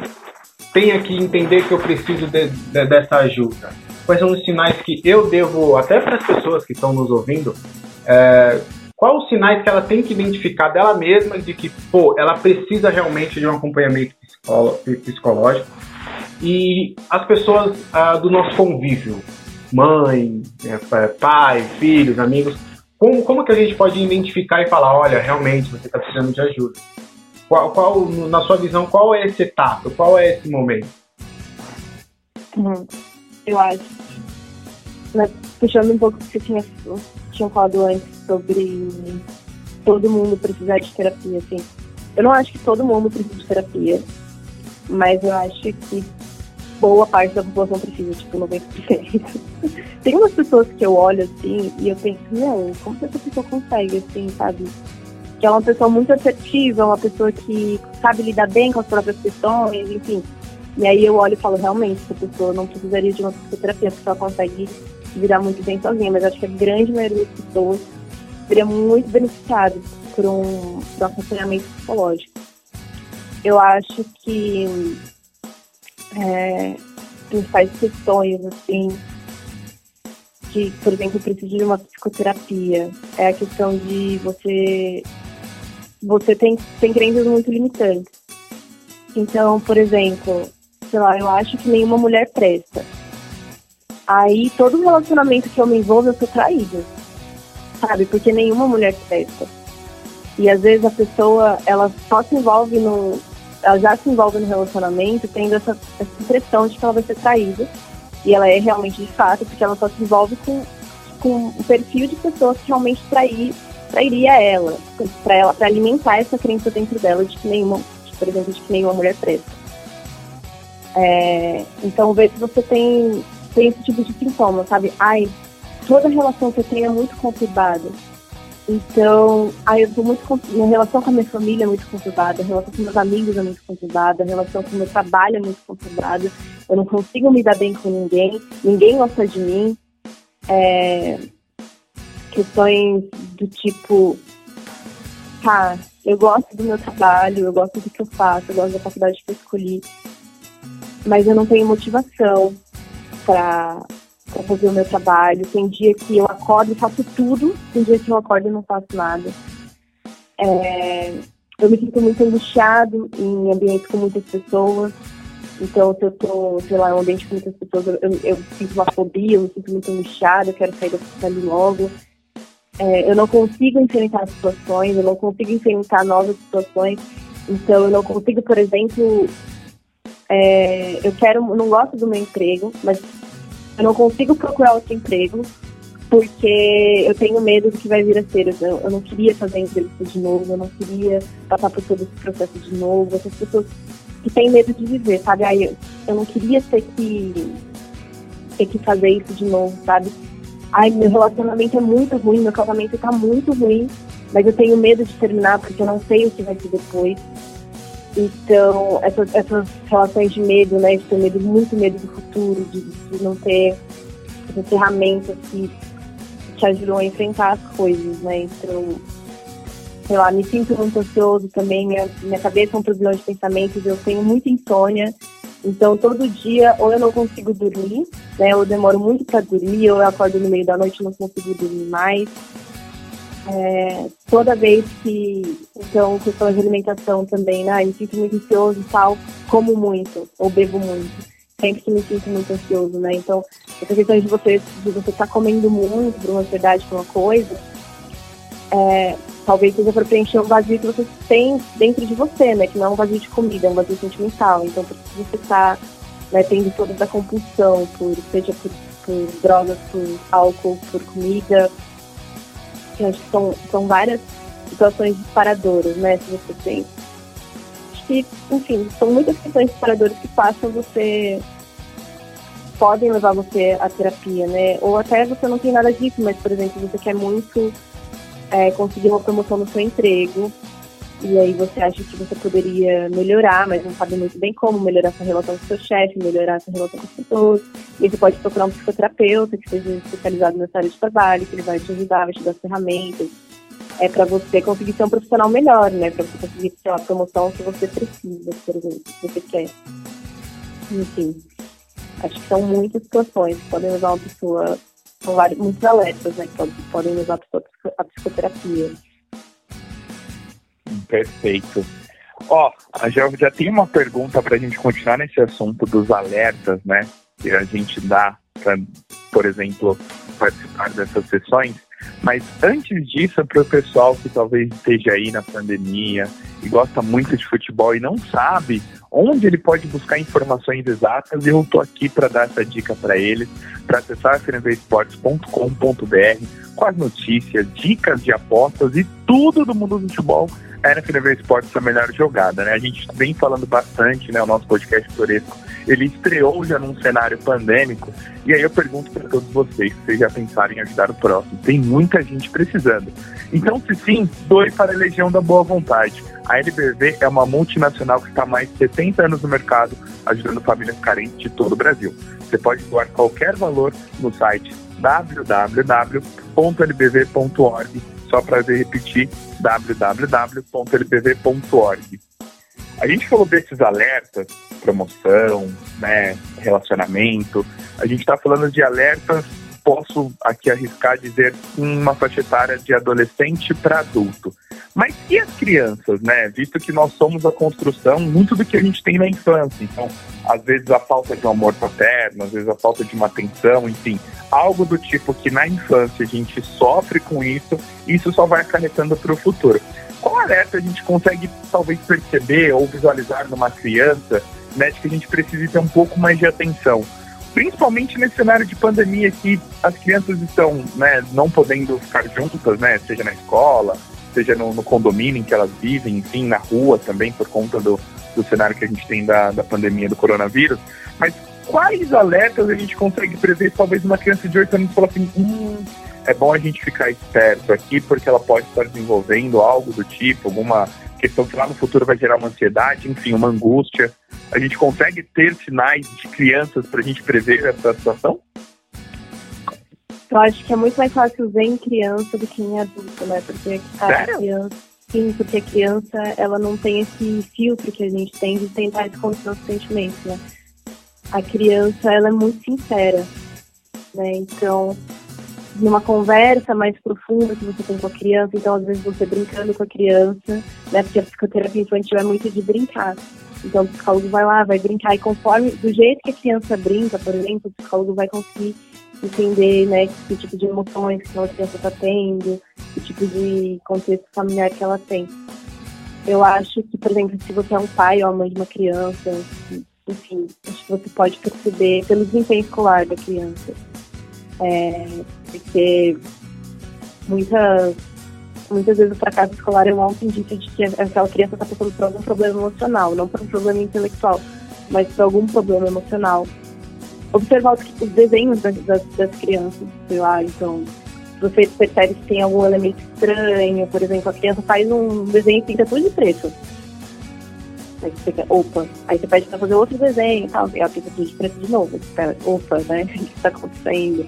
tenho que entender que eu preciso de, de, dessa ajuda? Quais são os sinais que eu devo, até para as pessoas que estão nos ouvindo, é, quais os sinais que ela tem que identificar dela mesma de que, pô, ela precisa realmente de um acompanhamento psicológico e as pessoas ah, do nosso convívio, mãe, é, pai, filhos, amigos, como, como que a gente pode identificar e falar, olha, realmente você está precisando de ajuda? Qual, qual, na sua visão, qual é esse etapa? Qual é esse momento? Hum, eu acho. Né, puxando um pouco o que você tinha, tinha falado antes sobre todo mundo precisar de terapia, assim. Eu não acho que todo mundo precisa de terapia, mas eu acho que boa parte da população precisa, tipo 90%. Tem umas pessoas que eu olho assim e eu penso, não, como que essa pessoa consegue, assim, sabe? Que é uma pessoa muito assertiva, uma pessoa que sabe lidar bem com as próprias questões, enfim. E aí eu olho e falo, realmente, essa pessoa não precisaria de uma psicoterapia, porque ela consegue virar muito bem sozinha, mas acho que a grande maioria das pessoas seria muito beneficiada por um, por um acompanhamento psicológico. Eu acho que é, principais questões, assim, que, por exemplo, precisa de uma psicoterapia, é a questão de você você tem, tem crenças muito limitantes. Então, por exemplo, sei lá, eu acho que nenhuma mulher presta. Aí todo relacionamento que eu me envolvo, eu sou traída. Sabe? Porque nenhuma mulher presta. E às vezes a pessoa, ela só se envolve no, ela já se envolve no relacionamento tendo essa, essa impressão de que ela vai ser traída. E ela é realmente de fato, porque ela só se envolve com, com um perfil de pessoas que realmente trair, trairia ela, para ela, para alimentar essa crença dentro dela de que nenhuma, de, por exemplo, de que nenhuma mulher presta. É, então, vê se você tem, tem esse tipo de sintoma, sabe? Ai, toda relação que eu tenho é muito conturbada então, aí eu tô muito. Minha relação com a minha família é muito conturbada, a relação com meus amigos é muito conturbada, a relação com o meu trabalho é muito conturbada. Eu não consigo me dar bem com ninguém, ninguém gosta de mim. É, questões do tipo, tá, eu gosto do meu trabalho, eu gosto do que eu faço, eu gosto da faculdade que eu escolhi, mas eu não tenho motivação para para fazer o meu trabalho. Tem dia que eu acordo e faço tudo, tem dia que eu acordo e não faço nada. É, eu me sinto muito angustiado em ambientes com muitas pessoas. Então, se eu tô, sei lá, em um ambiente com muitas pessoas, eu, eu, sinto uma fobia, eu me sinto muito angustiada, eu quero sair dali logo. É, eu não consigo enfrentar situações, eu não consigo enfrentar novas situações. Então, eu não consigo, por exemplo, é, eu quero, não gosto do meu emprego, mas eu não consigo procurar outro emprego porque eu tenho medo do que vai vir a ser. Eu, eu não queria fazer entrevista de novo, eu não queria passar por todo esse processo de novo. Essas pessoas que têm medo de viver, sabe? Aí eu, eu não queria ter que, ter que fazer isso de novo, sabe? Ai, meu relacionamento é muito ruim, meu casamento tá muito ruim, mas eu tenho medo de terminar porque eu não sei o que vai ser depois. Então, essas, essas relações de medo, né, de ter medo, muito medo do futuro, de, de não ter essa ferramenta que te ajudam a enfrentar as coisas, né? Então, sei lá, me sinto muito ansioso também, minha, minha cabeça é um turbilhão de pensamentos, eu tenho muita insônia, então todo dia ou eu não consigo dormir, né? Eu demoro muito para dormir, ou eu acordo no meio da noite e não consigo dormir mais. É, toda vez que, então, questão de alimentação também, né? Me sinto muito ansioso e tal, como muito, ou bebo muito. Sempre que me sinto muito ansioso, né? Então, essa questão de você de você estar tá comendo muito por uma ansiedade, por uma coisa, é, talvez seja para preencher um vazio que você tem dentro de você, né? Que não é um vazio de comida, é um vazio sentimental. Então, por isso você está né, tendo toda essa compulsão, por, seja por, por drogas, por álcool, por comida, que acho que são, são várias situações disparadoras, né? Se você tem. Acho que, enfim, são muitas questões disparadoras que passam você. podem levar você à terapia, né? Ou até você não tem nada disso, mas, por exemplo, você quer muito é, conseguir uma promoção no seu emprego. e aí você acha que você poderia melhorar, mas não sabe muito bem como melhorar sua relação com seu chefe, melhorar sua relação com as pessoas. E você pode procurar um psicoterapeuta que seja especializado nessa área de trabalho, que ele vai te ajudar, vai te dar ferramentas. É para você conseguir ser um profissional melhor, né? Para você conseguir ter a promoção que você precisa, por exemplo, que você quer. Enfim, acho que são muitas situações que podem levar uma pessoa, são vários, muitos alertas, né? Que podem levar a pessoa à psicoterapia. Perfeito. Ó, a já, já tem uma pergunta para a gente continuar nesse assunto dos alertas, né? Que a gente dá para, por exemplo, participar dessas sessões. Mas antes disso, para o pessoal que talvez esteja aí na pandemia e gosta muito de futebol e não sabe onde ele pode buscar informações exatas, eu estou aqui para dar essa dica para eles, para acessar fnvesportes.com.br com as notícias, dicas de apostas e tudo do mundo do futebol a NFNV Esportes a melhor jogada, né? A gente vem falando bastante, né? O nosso podcast Toresco, ele estreou já num cenário pandêmico. E aí eu pergunto para todos vocês, se vocês já pensaram em ajudar o próximo. Tem muita gente precisando. Então, se sim, doe para a Legião da Boa Vontade. A NBV é uma multinacional que está há mais de 70 anos no mercado, ajudando famílias carentes de todo o Brasil. Você pode doar qualquer valor no site www.lbv.org só para repetir, www.lpv.org. A gente falou desses alertas, promoção, né, relacionamento. A gente está falando de alertas, posso aqui arriscar dizer, uma faixa etária de adolescente para adulto. Mas e as crianças, né? Visto que nós somos a construção muito do que a gente tem na infância. Então, às vezes a falta de um amor paterno, às vezes a falta de uma atenção, enfim, algo do tipo que na infância a gente sofre com isso, isso só vai acarretando para o futuro. Qual alerta a gente consegue talvez perceber ou visualizar numa criança, né, de que a gente precisa ter um pouco mais de atenção? Principalmente nesse cenário de pandemia que as crianças estão, né, não podendo ficar juntas, né, seja na escola, seja no, no, condomínio em que elas vivem, enfim, na rua também, por conta do, do cenário que a gente tem da, da pandemia do coronavírus. Mas quais alertas a gente consegue prever? Talvez uma criança de 8 anos fala assim: hum, é bom a gente ficar esperto aqui, porque ela pode estar desenvolvendo algo do tipo, alguma questão que lá no futuro vai gerar uma ansiedade, enfim, uma angústia. A gente consegue ter sinais de crianças para a gente prever essa situação? Eu acho que é muito mais fácil ver em criança do que em adulto, né? Porque a criança, sim, porque a criança ela não tem esse filtro que a gente tem de tentar esconder nossos sentimentos, né? A criança ela é muito sincera, né? Então, numa conversa mais profunda que você tem com a criança, então às vezes você brincando com a criança, né? Porque a psicoterapia infantil é muito de brincar. Então o psicólogo vai lá, vai brincar e conforme do jeito que a criança brinca, por exemplo, o psicólogo vai conseguir entender né, que tipo de emoções que a criança está tendo, que tipo de contexto familiar que ela tem. Eu acho que, por exemplo, se você é um pai ou mãe de uma criança, enfim, acho que você pode perceber pelo desempenho escolar da criança. É, porque muitas, muitas vezes o fracasso escolar é um alto indício de que aquela criança está passando por algum problema emocional, não por um problema intelectual, mas por algum problema emocional observar os, os desenhos das, das, das, crianças, sei lá, então você percebe que tem algum elemento estranho, por exemplo, a criança faz um desenho e pinta tudo de preto. Aí você fica, opa, aí você pede pra fazer outro desenho e tal, e ela pinta tudo de preto de novo, você opa, né, o que está acontecendo?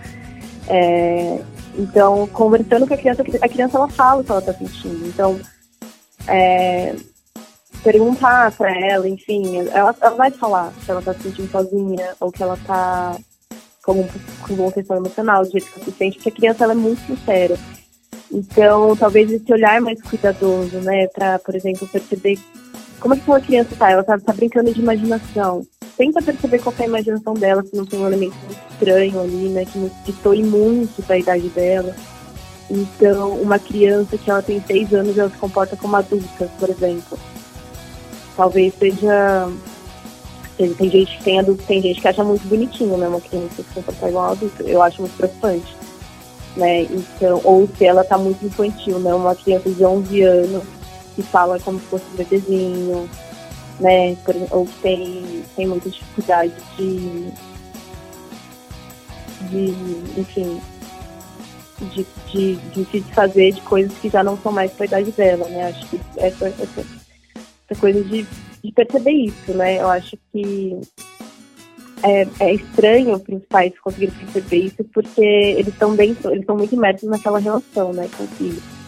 É, então, conversando com a criança, a criança ela fala o que ela está sentindo, então é, perguntar para ela, enfim, ela, ela vai falar se ela tá se sentindo sozinha ou que ela tá com, com uma questão emocional, do jeito que ela se sente, porque a criança ela é muito sincera. Então, talvez esse olhar mais cuidadoso, né, para, por exemplo, perceber como é que uma criança tá, ela tá, tá brincando de imaginação. Tenta perceber qual é a imaginação dela, se não tem um elemento estranho ali, né, que não se muito para a idade dela. Então, uma criança que ela tem seis anos, ela se comporta como adulta, por exemplo talvez seja. Tem gente que tem adulto, tem gente que acha muito bonitinho, né? Uma criança se comportar igual adulto. Eu acho muito preocupante. Né? Então, ou se ela tá muito infantil, né? Uma criança de 11 anos que fala como se fosse um bebezinho, né? Ou que tem, tem muita dificuldade de, de, enfim, de, de, de se desfazer de coisas que já não são mais para a idade dela, né? Acho que essa, essa, essa coisa de, de perceber isso, né? Eu acho que é, é estranho para os pais conseguirem perceber isso porque eles estão dentro, eles estão muito imersos naquela relação, né, com o filho.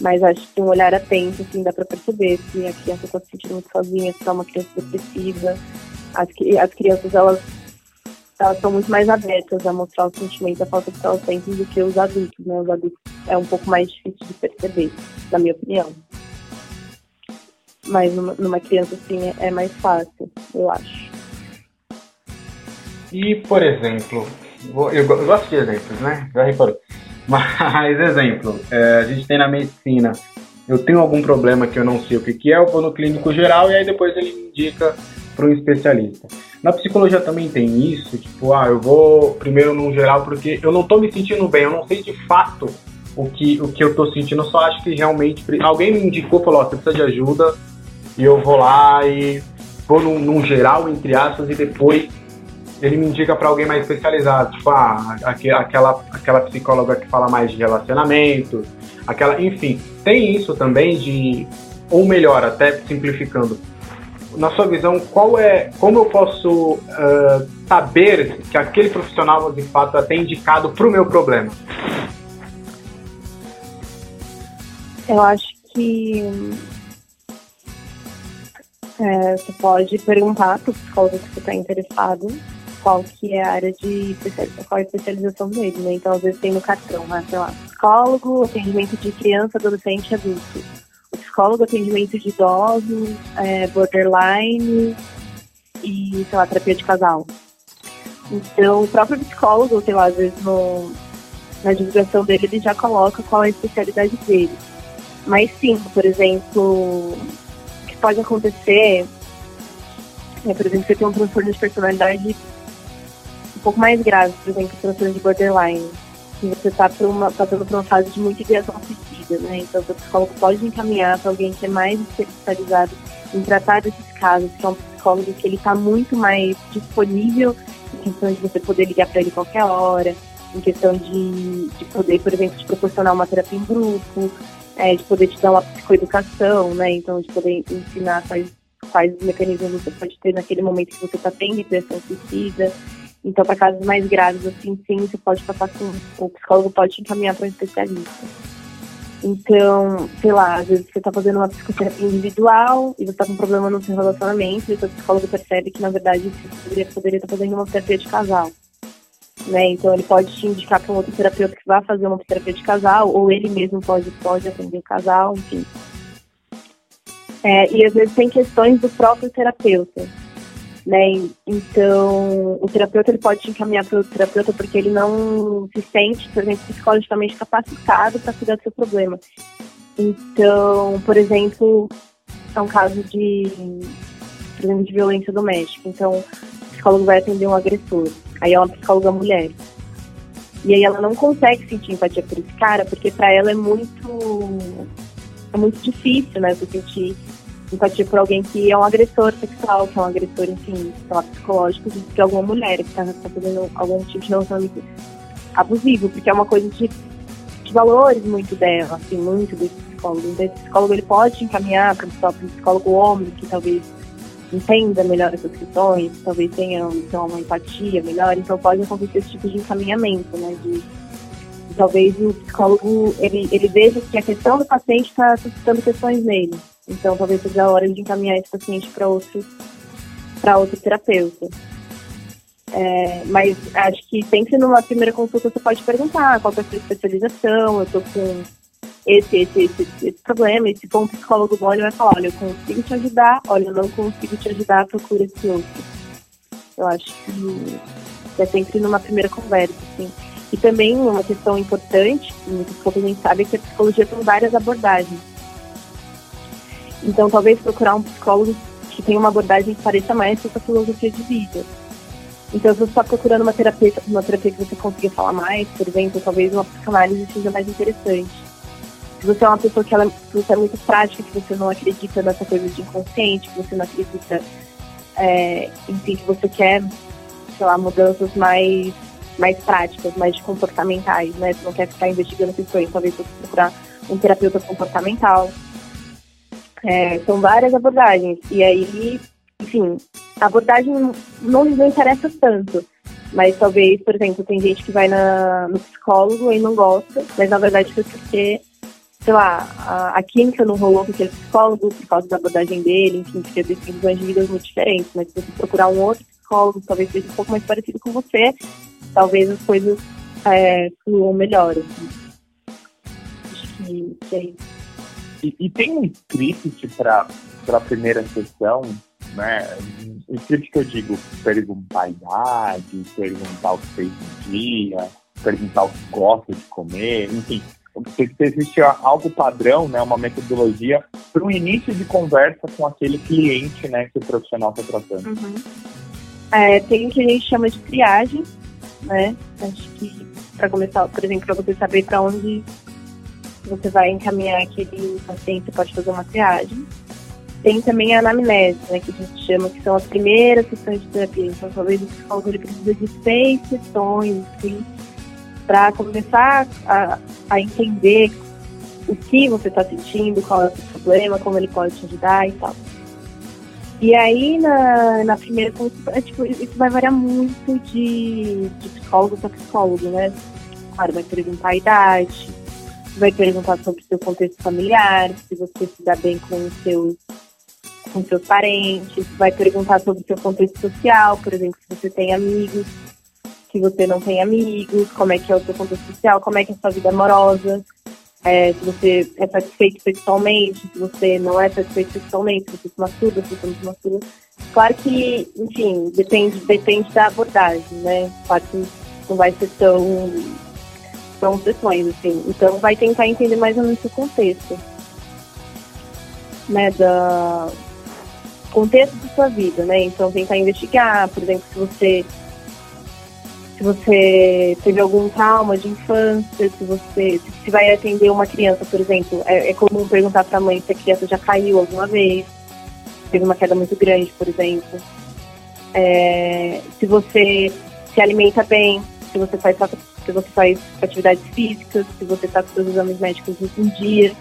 Mas acho que um olhar atento, assim, dá para perceber se a criança está se sentindo muito sozinha, se é uma criança depressiva. As, as crianças, elas elas são muito mais abertas a mostrar o sentimento da falta que elas sentem do que os adultos, né? Os adultos é um pouco mais difícil de perceber, na minha opinião. Mas numa, numa criança, assim, é, é mais fácil, eu acho. E, por exemplo, eu, gosto de exemplos, né? Já reparou. Mas, exemplo, é, a gente tem na medicina, eu tenho algum problema que eu não sei o que, que é, eu vou no clínico geral e aí depois ele me indica para um especialista. Na psicologia também tem isso, tipo, ah, eu vou primeiro no geral porque eu não tô me sentindo bem, eu não sei de fato o que, o que eu tô sentindo, eu só acho que realmente alguém me indicou, falou, ó, você precisa de ajuda, e eu vou lá e vou num, num geral, entre aspas, e depois ele me indica para alguém mais especializado, tipo, ah, aquela, aquela psicóloga que fala mais de relacionamento, aquela, enfim, tem isso também de, ou melhor, até simplificando, na sua visão, qual é, como eu posso uh, saber que aquele profissional de fato é indicado para o meu problema? Eu acho que é, você pode perguntar para o psicólogo que você está interessado qual que é a área de qual é a especialização dele, né? Então, às vezes tem no cartão, né? sei lá, psicólogo, atendimento de criança, adolescente e adulto. Psicólogo, atendimento de idosos, é, borderline e, sei lá, terapia de casal. Então, o próprio psicólogo, sei lá, às vezes no, na divulgação dele, ele já coloca qual é a especialidade dele. Mas sim, por exemplo, o que pode acontecer é, por exemplo, você tem um transtorno de personalidade um pouco mais grave, por exemplo, transtorno de borderline, que você está passando por uma fase de muita ideação suicida, né? Então, o psicólogo pode encaminhar para alguém que é mais especializado em tratar desses casos, que é um psicólogo que ele está muito mais disponível em questão de você poder ligar para ele qualquer hora, em questão de, de poder, por exemplo, te proporcionar uma terapia em grupo, é, de poder te dar uma psicoeducação, né? Então, de poder ensinar quais, quais mecanismos você pode ter naquele momento que você está tendo ideação suicida, então, para casos mais graves, assim, sim, você pode passar com. O psicólogo pode te encaminhar para um especialista. Então, sei lá, às vezes você está fazendo uma psicoterapia individual e você está com um problema no seu relacionamento e o seu psicólogo percebe que, na verdade, você poderia, estar fazendo uma terapia de casal. Né? Então, ele pode te indicar para um outro terapeuta que vai fazer uma terapia de casal, ou ele mesmo pode, pode atender o casal, enfim. É, e às vezes tem questões do próprio terapeuta né? Então, o terapeuta ele pode te encaminhar para o terapeuta porque ele não se sente, por exemplo, psicologicamente capacitado para cuidar do seu problema. Então, por exemplo, é um caso de, por exemplo, de violência doméstica. Então, o psicólogo vai atender um agressor. Aí é uma psicóloga mulher. E aí ela não consegue sentir empatia por esse cara, porque para ela é muito é muito difícil, né, sentir empatia por alguém que é um agressor sexual, que é um agressor, enfim, lá, psicológico de alguma mulher que está tá fazendo algum tipo de relacionamento abusivo, porque é uma coisa de, de valores muito dela, assim, muito desse psicólogo. Então, esse psicólogo ele pode encaminhar para um psicólogo homem que talvez entenda melhor essas questões, talvez tenha então, uma empatia melhor, então pode acontecer esse tipo de encaminhamento, né, de talvez o psicólogo ele, ele veja que a questão do paciente está suscitando questões nele. Então, talvez seja a hora de encaminhar esse paciente para outro, outro terapeuta. É, mas acho que sempre numa primeira consulta você pode perguntar qual é a sua especialização, eu estou com esse, esse, esse, esse problema, e se for um psicólogo bom, ele vai falar, olha, eu consigo te ajudar, olha, eu não consigo te ajudar, procura esse outro. Eu acho que é sempre numa primeira conversa, assim. E também uma questão importante, que muitas poucas gente sabe, é que a psicologia tem várias abordagens. Então, talvez procurar um psicólogo que tenha uma abordagem que pareça mais com a sua filosofia de vida. Então, se você está procurando uma terapia, uma terapia que você consiga falar mais, por exemplo, talvez uma psicanálise seja mais interessante. Se você é uma pessoa que, ela, que você é muito prática, que você não acredita nessa coisa de inconsciente, que você não acredita, é, enfim, que você quer, sei lá, mudanças mais mais práticas, mais comportamentais, né? Você não quer ficar investigando questões, talvez você procurar um terapeuta comportamental. É, são várias abordagens. E aí, enfim, a abordagem não, não interessa tanto. Mas talvez, por exemplo, tem gente que vai na, no psicólogo e não gosta, mas na verdade foi porque, sei lá, a, a química não rolou com aquele psicólogo por causa da abordagem dele, enfim, porque tem visões de vidas muito diferentes. Mas se você procurar um outro psicólogo, talvez seja um pouco mais parecido com você, talvez as coisas é, fluam melhor. Assim. Acho que, que é isso. E, e tem um script para a primeira sessão, né? O script que eu digo, perguntar a idade, perguntar o que fez no dia, perguntar o que gosta de comer, enfim. Se existe algo padrão, né, uma metodologia para o início de conversa com aquele cliente né, que o profissional está tratando. Uhum. É, tem o que a gente chama de triagem, né? Acho que para começar, por exemplo, para você saber para onde você vai encaminhar aquele paciente, pode fazer uma triagem. Tem também a anamnese, né, que a gente chama, que são as primeiras sessões de terapia. Então, talvez o psicólogo ele precisa de seis sessões, assim, para começar a, a entender o que você está sentindo, qual é o seu problema, como ele pode te ajudar e tal. E aí, na, na primeira consulta, é, tipo, isso vai variar muito de, de psicólogo para psicólogo, né? Claro, vai perguntar a idade, vai perguntar sobre o seu contexto familiar, se você se dá bem com os seus, com seus parentes, vai perguntar sobre o seu contexto social, por exemplo, se você tem amigos, se você não tem amigos, como é que é o seu contexto social, como é que é a sua vida amorosa, é, se você é satisfeito sexualmente, se você não é satisfeito sexualmente, se você se masturba, se você não se masturba. Claro que, enfim, depende, depende da abordagem, né? Claro que não vai ser tão são sessões, assim. Então vai tentar entender mais ou menos o contexto. Né, da contexto da sua vida, né? Então tentar investigar, por exemplo, se você se você teve algum trauma de infância, se você se vai atender uma criança, por exemplo, é, é comum perguntar para a mãe se a criança já caiu alguma vez, teve uma queda muito grande, por exemplo. É, se você se alimenta bem, se você faz se você faz atividades físicas, se você está com seus exames médicos em dia.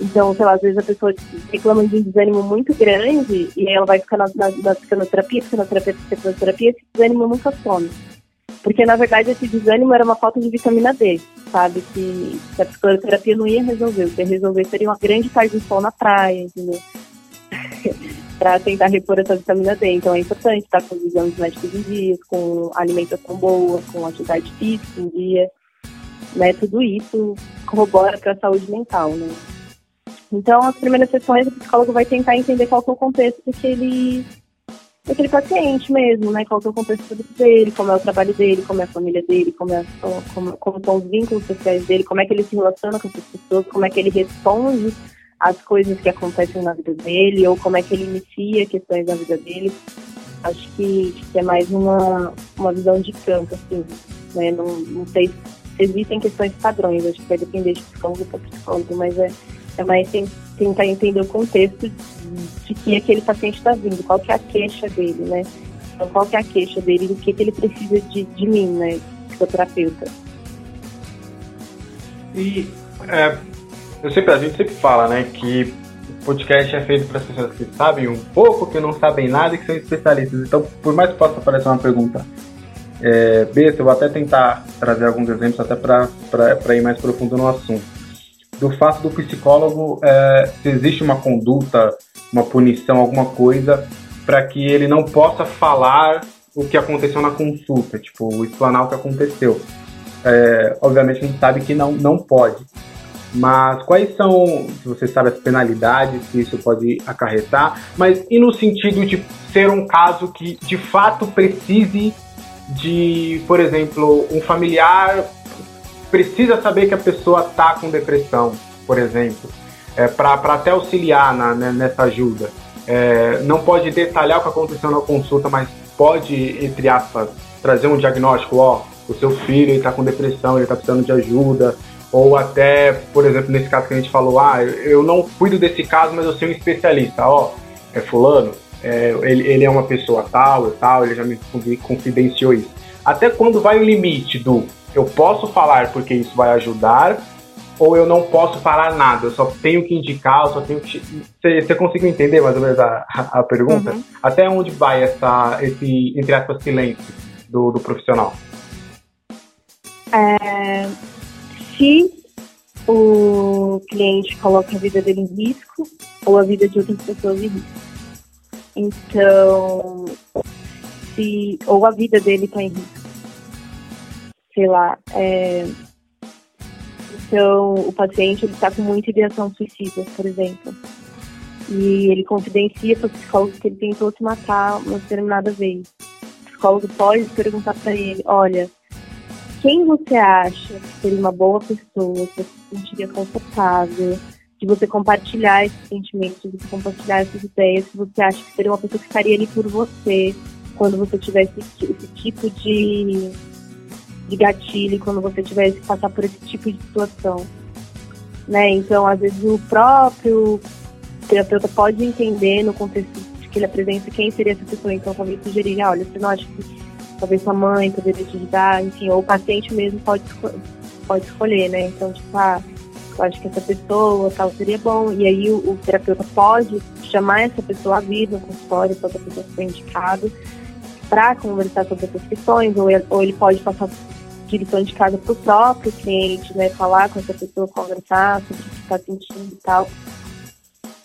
Então, sei lá, às vezes a pessoa reclama de um desânimo muito grande e ela vai ficar na, na, na psicoterapia, psicoterapia, psicoterapia, esse desânimo nunca some. Porque, na verdade, esse desânimo era uma falta de vitamina D, sabe? Que, que a psicoterapia não ia resolver. O que ia resolver seria uma grande tarde de sol na praia, entendeu? para tentar repor essa vitamina D. Então é importante estar com os exames médicos em dia, com alimentação boa, com atividade física em dia, né? Tudo isso corrobora para a saúde mental, né? Então, as primeiras sessões, o psicólogo vai tentar entender qual é o contexto daquele, daquele paciente mesmo, né? Qual é o contexto dele, como é o trabalho dele, como é a família dele, como, é, como, como são os vínculos sociais dele, como é que ele se relaciona com essas pessoas, como é que ele responde as coisas que acontecem na vida dele ou como é que ele inicia questões da vida dele. Acho que, que é mais uma, uma visão de campo, assim, né? Não, não sei se existem questões padrões, acho que vai depender de psicólogo para psicólogo, mas é, é mais tentar entender o contexto de que aquele paciente está vindo, qual que é a queixa dele, né? Então, qual que é a queixa dele, do que, que ele precisa de, de mim, né, psicoterapeuta. E é, eu sempre, a gente sempre fala, né, que o podcast é feito para as pessoas que sabem um pouco, que não sabem nada e que são especialistas. Então, por mais que possa parecer uma pergunta é, besta, eu vou até tentar trazer alguns exemplos até para ir mais profundo no assunto. Do fato do psicólogo, é, se existe uma conduta, uma punição, alguma coisa, para que ele não possa falar o que aconteceu na consulta, tipo, explanar o que aconteceu. É, obviamente a gente sabe que não, não pode. Mas quais são, se você sabe, as penalidades que isso pode acarretar? Mas e no sentido de ser um caso que de fato precise de, por exemplo, um familiar precisa saber que a pessoa está com depressão, por exemplo, é, para até auxiliar na, né, nessa ajuda. É, não pode detalhar o que aconteceu na consulta, mas pode, entre aspas, trazer um diagnóstico, ó, o seu filho está com depressão, ele está precisando de ajuda, ou até, por exemplo, nesse caso que a gente falou, ah, eu não cuido desse caso, mas eu sou um especialista, ó, é fulano, é, ele, ele é uma pessoa tal e tal, ele já me confidenciou isso. até quando vai o limite do eu posso falar porque isso vai ajudar ou eu não posso falar nada, eu só tenho que indicar, eu só tenho que. Você conseguiu entender mais ou menos a, a pergunta? Uhum. Até onde vai essa, esse, entre aspas, silêncio do, do profissional? É, se o cliente coloca a vida dele em risco ou a vida de outras pessoas em risco. Então, se ou a vida dele está em risco. Sei lá, é, então o paciente está com muita ideação suicida, por exemplo. E ele confidencia para o psicólogo que ele tentou se matar uma determinada vez. O psicólogo pode perguntar para ele, olha, quem você acha que seria uma boa pessoa, que você se sentiria confortável, de você compartilhar esses sentimentos, de você compartilhar essas ideias, que você acha que seria uma pessoa que estaria ali por você quando você tivesse esse, esse tipo de, de gatilho, quando você tivesse que passar por esse tipo de situação. Né? Então, às vezes, o próprio terapeuta pode entender no contexto de que ele apresenta quem seria essa pessoa. Então, talvez sugerir, olha, você não acha que talvez sua mãe poderia te ajudar, enfim, ou o paciente mesmo pode, pode escolher, né? Então, tipo, ah, eu acho que essa pessoa tal seria bom. E aí o, o terapeuta pode chamar essa pessoa a vir no consultório, para essa pessoa ser indicado, para conversar sobre essas questões, ou ele, ou ele pode passar direção de casa para o próprio cliente, né? Falar com essa pessoa, conversar sobre o que está sentindo e tal.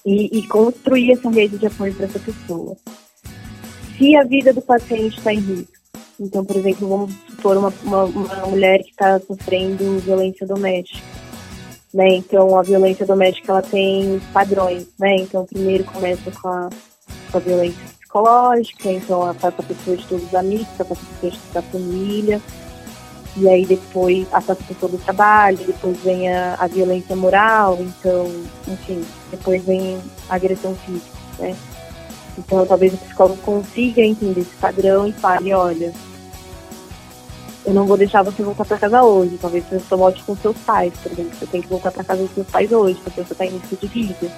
E, e construir essa rede de apoio para essa pessoa. Se a vida do paciente está em risco, então, por exemplo, vamos supor uma, uma, uma mulher que está sofrendo violência doméstica. Né? Então, a violência doméstica ela tem padrões. Né? Então, primeiro começa com a, com a violência psicológica, então ela passa a pessoa de todos os amigos, passa a pessoa da família, e aí depois passa a pessoa do trabalho, depois vem a, a violência moral, então, enfim, depois vem a agressão física, né? Então, talvez o psicólogo consiga entender esse padrão e fale, olha, eu não vou deixar você voltar para casa hoje. Talvez você volte com seus pais, por exemplo. Você tem que voltar para casa dos seus pais hoje, porque você está em risco de vida.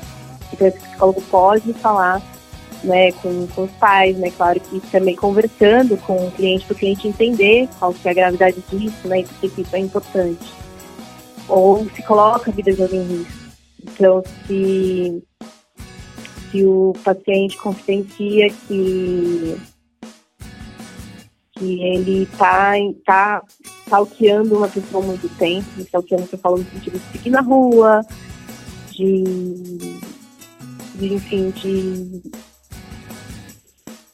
Então, esse psicólogo pode falar né, com, com os pais, né? Claro que também conversando com o cliente, para o cliente entender qual que é a gravidade disso, né? E por que isso é importante. Ou se coloca a vida de alguém em risco. Então, se, se o paciente confidencia que que ele tá, tá stalkeando uma pessoa há muito tempo, stalkeando que eu falo no sentido de seguir na rua, de, de enfim, de,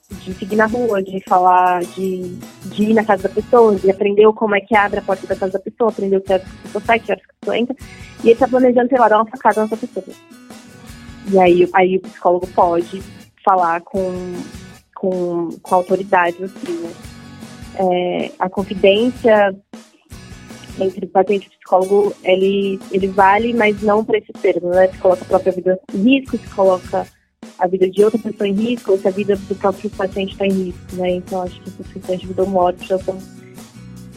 de seguir na rua, de falar, de, de ir na casa da pessoa, de aprender como é que abre a porta da casa da pessoa, aprender o que a pessoa sai, que a pessoa entra, e ele tá planejando, sei lá, dar uma facada nessa pessoa. E aí, aí o psicólogo pode falar com, com, com autoridade, assim, né? É, a confidência entre o paciente e o psicólogo, ele, ele vale, mas não para esse termo, né? Se coloca a própria vida em risco, se coloca a vida de outra pessoa em risco, ou se a vida do próprio paciente está em risco, né? Então, acho que essas questões de vida ou morte já são...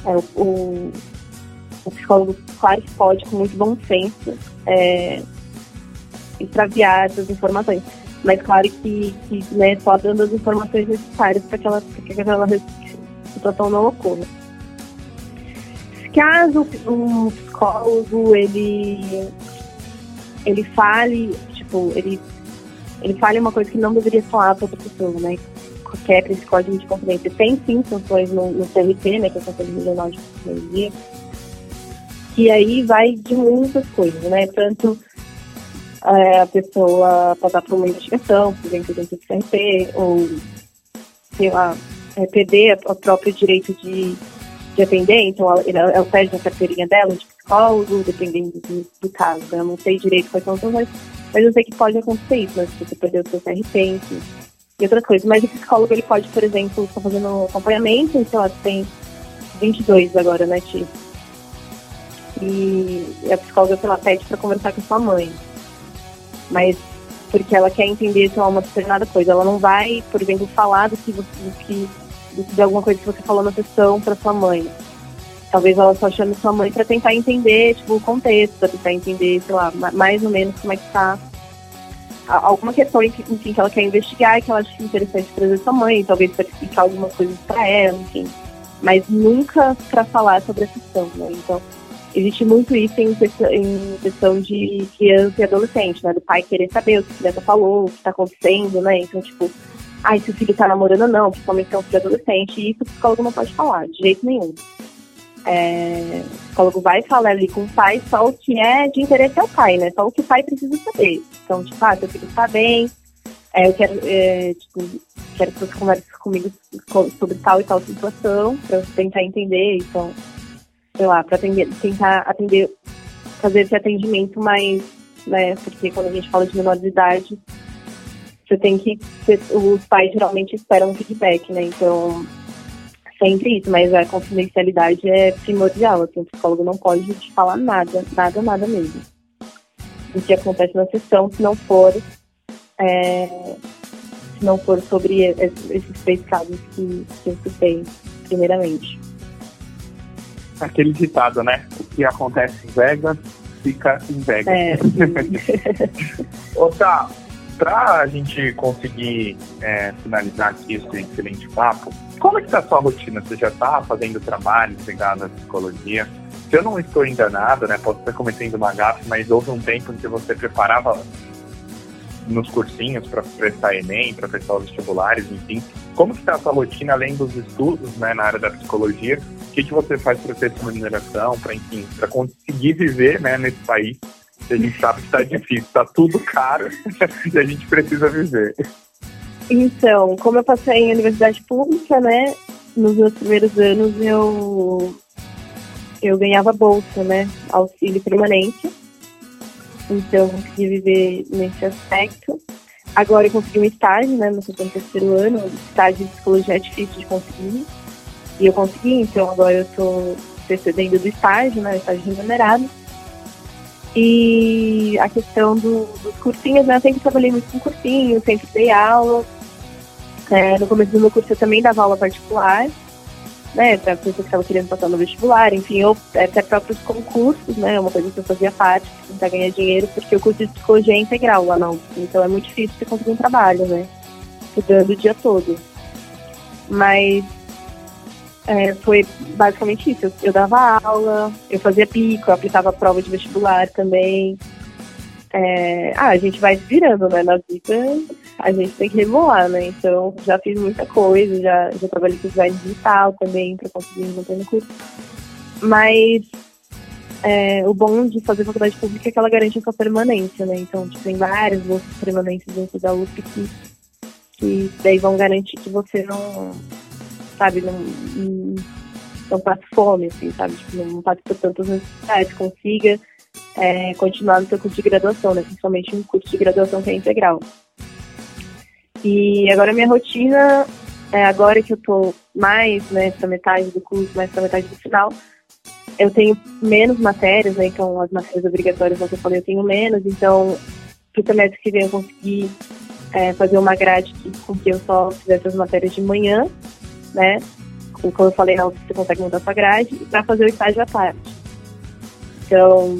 É, o, o psicólogo, claro que pode, com muito bom senso, é, extraviar essas informações. Mas claro que, que né, só dando as informações necessárias para que, ela, que aquela situação não ocorra. Caso um psicólogo ele, ele fale, tipo, ele, ele fale uma coisa que não deveria falar para outra pessoa, né? Qualquer esse código de confidência tem sim sanções no, no CRT, né? Que é o Conselho Regional de Psicologia, que aí vai de muitas coisas, né? Tanto é, a pessoa passar por uma investigação, por exemplo, dentro do CRT, ou sei lá, é, perder o próprio direito de, de atender, então ela, ela perde a carteirinha dela de psicólogo, dependendo do, do caso. Eu não sei direito quais são as mas, mas eu sei que pode acontecer isso, né? Se você perder o seu CRT, enfim, e outras coisas. Mas o psicólogo, ele pode, por exemplo, estar fazendo acompanhamento, sei lá, tem 22 agora, né, Ti? E a psicóloga, sei lá, pede para conversar com sua mãe. Mas porque ela quer entender se é uma determinada coisa. Ela não vai, por exemplo, falar do que, do que de alguma coisa que você falou na sessão para sua mãe. Talvez ela só chame sua mãe para tentar entender, tipo, o contexto, para tentar entender, sei lá, mais ou menos como é que tá alguma questão enfim, que ela quer investigar e que ela acha interessante trazer sua mãe, talvez para explicar alguma coisa para ela, enfim. mas nunca para falar sobre a questão, né? Então, existe muito isso em, em questão de criança e adolescente, né? Do pai querer saber o que a criança falou, o que está acontecendo, né? Então, tipo, ai, se o filho está namorando ou não, principalmente se é um filho adolescente, e isso o psicólogo não pode falar, de jeito nenhum. É, o psicólogo vai falar ali com o pai só o que é de interesse ao pai, né? Só o que o pai precisa saber. Então, tipo, ah, seu filho está bem, é, eu quero, é, tipo, quero que você converse comigo sobre tal e tal situação, para tentar entender, então, sei lá, para tentar atender, fazer esse atendimento mais, né, porque quando a gente fala de menor de idade, você tem que, os pais geralmente esperam um feedback, né, então, sempre isso, mas a confidencialidade é primordial, assim, o psicólogo não pode te falar nada, nada, nada mesmo. O que acontece na sessão, se não for é, se não for sobre esses três casos que, que eu citei, primeiramente. Aquele ditado, né? O que acontece em Vegas, fica em Vegas. É, Outra, para a gente conseguir é, finalizar aqui esse excelente papo, como é que está a sua rotina? Você já está fazendo trabalho ligado à psicologia? Se eu não estou enganado, né, posso estar cometendo uma gafe, mas houve um tempo em que você preparava nos cursinhos para prestar Enem, para prestar os vestibulares, enfim. Como está a sua rotina, além dos estudos né, na área da psicologia? O que, que você faz para ter essa remuneração, para, enfim, para conseguir viver né, nesse país? A gente sabe que está difícil, está tudo caro e a gente precisa viver. Então, como eu passei em universidade pública, né, nos meus primeiros anos eu eu ganhava bolsa, né, auxílio permanente então eu consegui viver nesse aspecto. Agora eu consegui um estágio, né, no terceiro ano, estágio de psicologia é difícil de conseguir. E eu consegui, então agora eu estou precedendo do estágio, né, estágio remunerado. E a questão do, dos cursinhos, né, eu sempre trabalhei muito com cursinhos, sempre dei aula. É, no começo do meu curso eu também dava aula particular né, para pessoas que estavam querendo passar no vestibular, enfim, ou até próprios concursos, né, uma coisa que eu fazia parte, tentar ganhar dinheiro, porque o curso de psicologia é integral lá não, então é muito difícil você conseguir um trabalho, né, estudando o dia todo. Mas é, foi basicamente isso, eu, eu, dava aula, eu fazia pico, eu aplicava prova de vestibular também. É, ah, a gente vai virando, né, na vida a gente tem que rebolar, né? Então, já fiz muita coisa, já, já trabalhei com design digital também, para conseguir manter no curso. Mas é, o bom de fazer faculdade pública é que ela garante a sua permanência, né? Então, tipo, tem várias bolsas permanentes dentro da USP que, que daí vão garantir que você não, sabe, não, não, passe fome, assim, sabe? Tipo, não passe por tantas necessidades, consiga é, continuar no seu curso de graduação, né? Principalmente um curso de graduação que é integral. E agora minha rotina, é, agora que eu tô mais, né, pra metade do curso, mais pra metade do final, eu tenho menos matérias, né, então as matérias obrigatórias, como eu falei, eu tenho menos, então pro semestre que vem eu consegui é, fazer uma grade com que eu só fizesse as matérias de manhã, né, como eu falei, você consegue montar sua grade, para fazer o estágio à tarde. Então,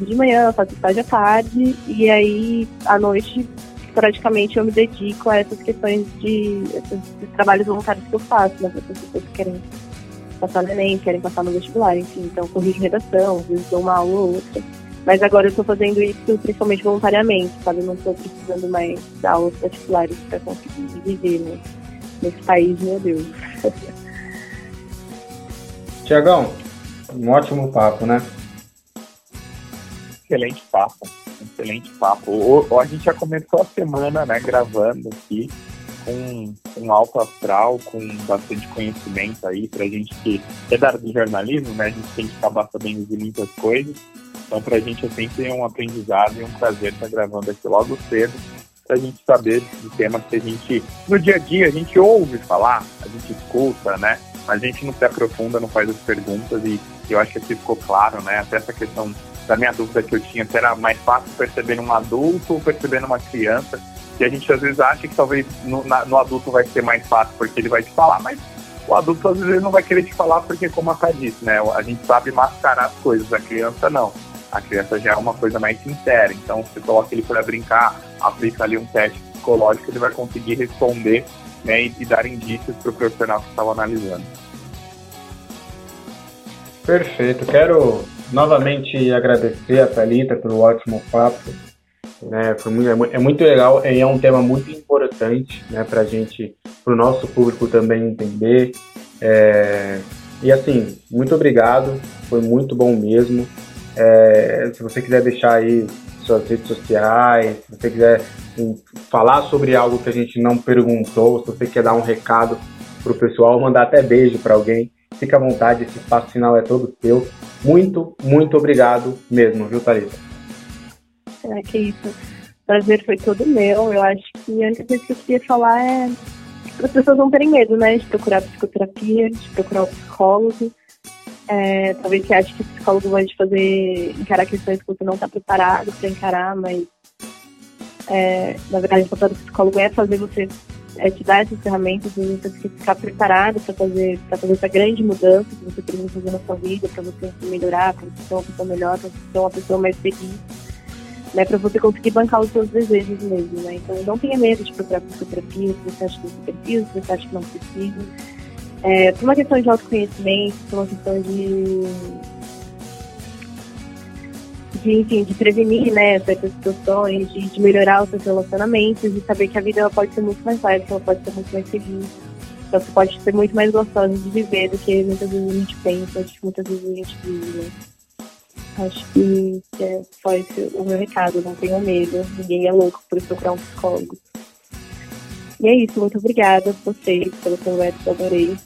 de manhã, eu faço estágio à tarde, e aí à noite praticamente eu me dedico a essas questões de esses, trabalhos voluntários que eu faço, né, para as pessoas que querem passar no Enem, querem passar no vestibular, enfim, então corrijo redação, às vezes dou uma aula ou outra. Mas agora eu estou fazendo isso principalmente voluntariamente, sabe? Não estou precisando mais dar aulas particulares para conseguir viver né? Nesse país, meu Deus. Tiagão, um ótimo papo, né? Excelente papo excelente papo. O, a gente já começou a semana, né, gravando aqui com um alto astral, com bastante conhecimento aí pra gente que é da área do jornalismo, né, a gente tem que acabar sabendo de muitas coisas. Então pra gente é sempre um aprendizado e um prazer estar gravando aqui logo cedo pra gente saber de temas que a gente, no dia a dia, a gente ouve falar, a gente escuta, né? Mas a gente não se aprofunda, não faz as perguntas e eu acho que aqui ficou claro, né? Até essa questão da minha dúvida que eu tinha, se era mais fácil perceber num adulto ou perceber numa criança. E a gente às vezes acha que talvez no, na, no adulto vai ser mais fácil porque ele vai te falar, mas o adulto às vezes não vai querer te falar porque, como a Ká disse, né? A gente sabe mascarar as coisas, a criança não. A criança já é uma coisa mais sincera. Então, você coloca ele para brincar, aplica ali um teste psicológico, ele vai conseguir responder né, e, e dar indícios para o profissional que estava analisando. Perfeito. Quero novamente agradecer a Thalita pelo ótimo papo. Né, foi muito, é muito legal e é um tema muito importante né, para a gente, para o nosso público também entender. É, e assim, muito obrigado, foi muito bom mesmo. É, se você quiser deixar aí suas redes sociais, se você quiser um, falar sobre algo que a gente não perguntou, se você quer dar um recado pro pessoal, mandar até beijo para alguém, fica à vontade, esse espaço final é todo seu. Muito, muito obrigado mesmo, viu, Thalita? É que isso. O prazer foi todo meu. Eu acho que a única coisa que eu queria falar é para as pessoas não terem medo, né? De procurar psicoterapia, de procurar o psicólogo. É, talvez você ache que o psicólogo vai te fazer encarar questões que você não está preparado para encarar, mas é, na verdade o papel do psicólogo é fazer você é te dar essas ferramentas e você ficar preparado para fazer fazer essa grande mudança que você precisa fazer na sua vida, para você melhorar, para você ser uma pessoa melhor, para você ser uma pessoa mais feliz, né, para você conseguir bancar os seus desejos mesmo, né? Então não tenha medo de procurar psicoterapia, se você acha que você precisa, se você acha que não precisa. É, por uma questão de autoconhecimento, por uma questão de de, enfim, de prevenir, né, certas situações, de, de, melhorar os seus relacionamentos e saber que a vida ela pode ser muito mais leve, que ela pode ser muito mais feliz. Então, você pode ser muito mais gostosa de viver do que muitas vezes a gente pensa, do que muitas vezes a gente vive, né? Acho que, é só esse o meu recado, não tenham medo, ninguém é louco por procurar um psicólogo. E é isso, muito obrigada a vocês pela conversa, adorei.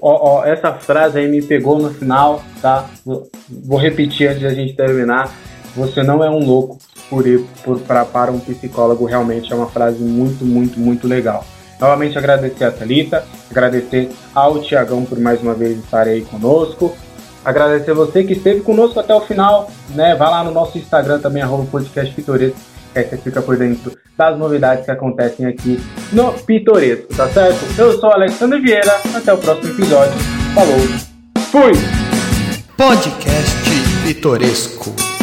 ó, ó, essa frase aí me pegou no final, tá? Vou, repetir antes da gente terminar. Você não é um louco por ir por, pra, para um psicólogo, realmente é uma frase muito, muito, muito legal. Novamente agradecer a Thalita, agradecer ao Tiagão por mais uma vez estar aí conosco. Agradecer você que esteve conosco até o final, né? Vai lá no nosso Instagram também, arroba podcast Pitoresco, que aí você fica por dentro das novidades que acontecem aqui no Pitoresco, tá certo? Eu sou Alexandre Vieira, até o próximo episódio. Falou, fui! Podcast Pitoresco.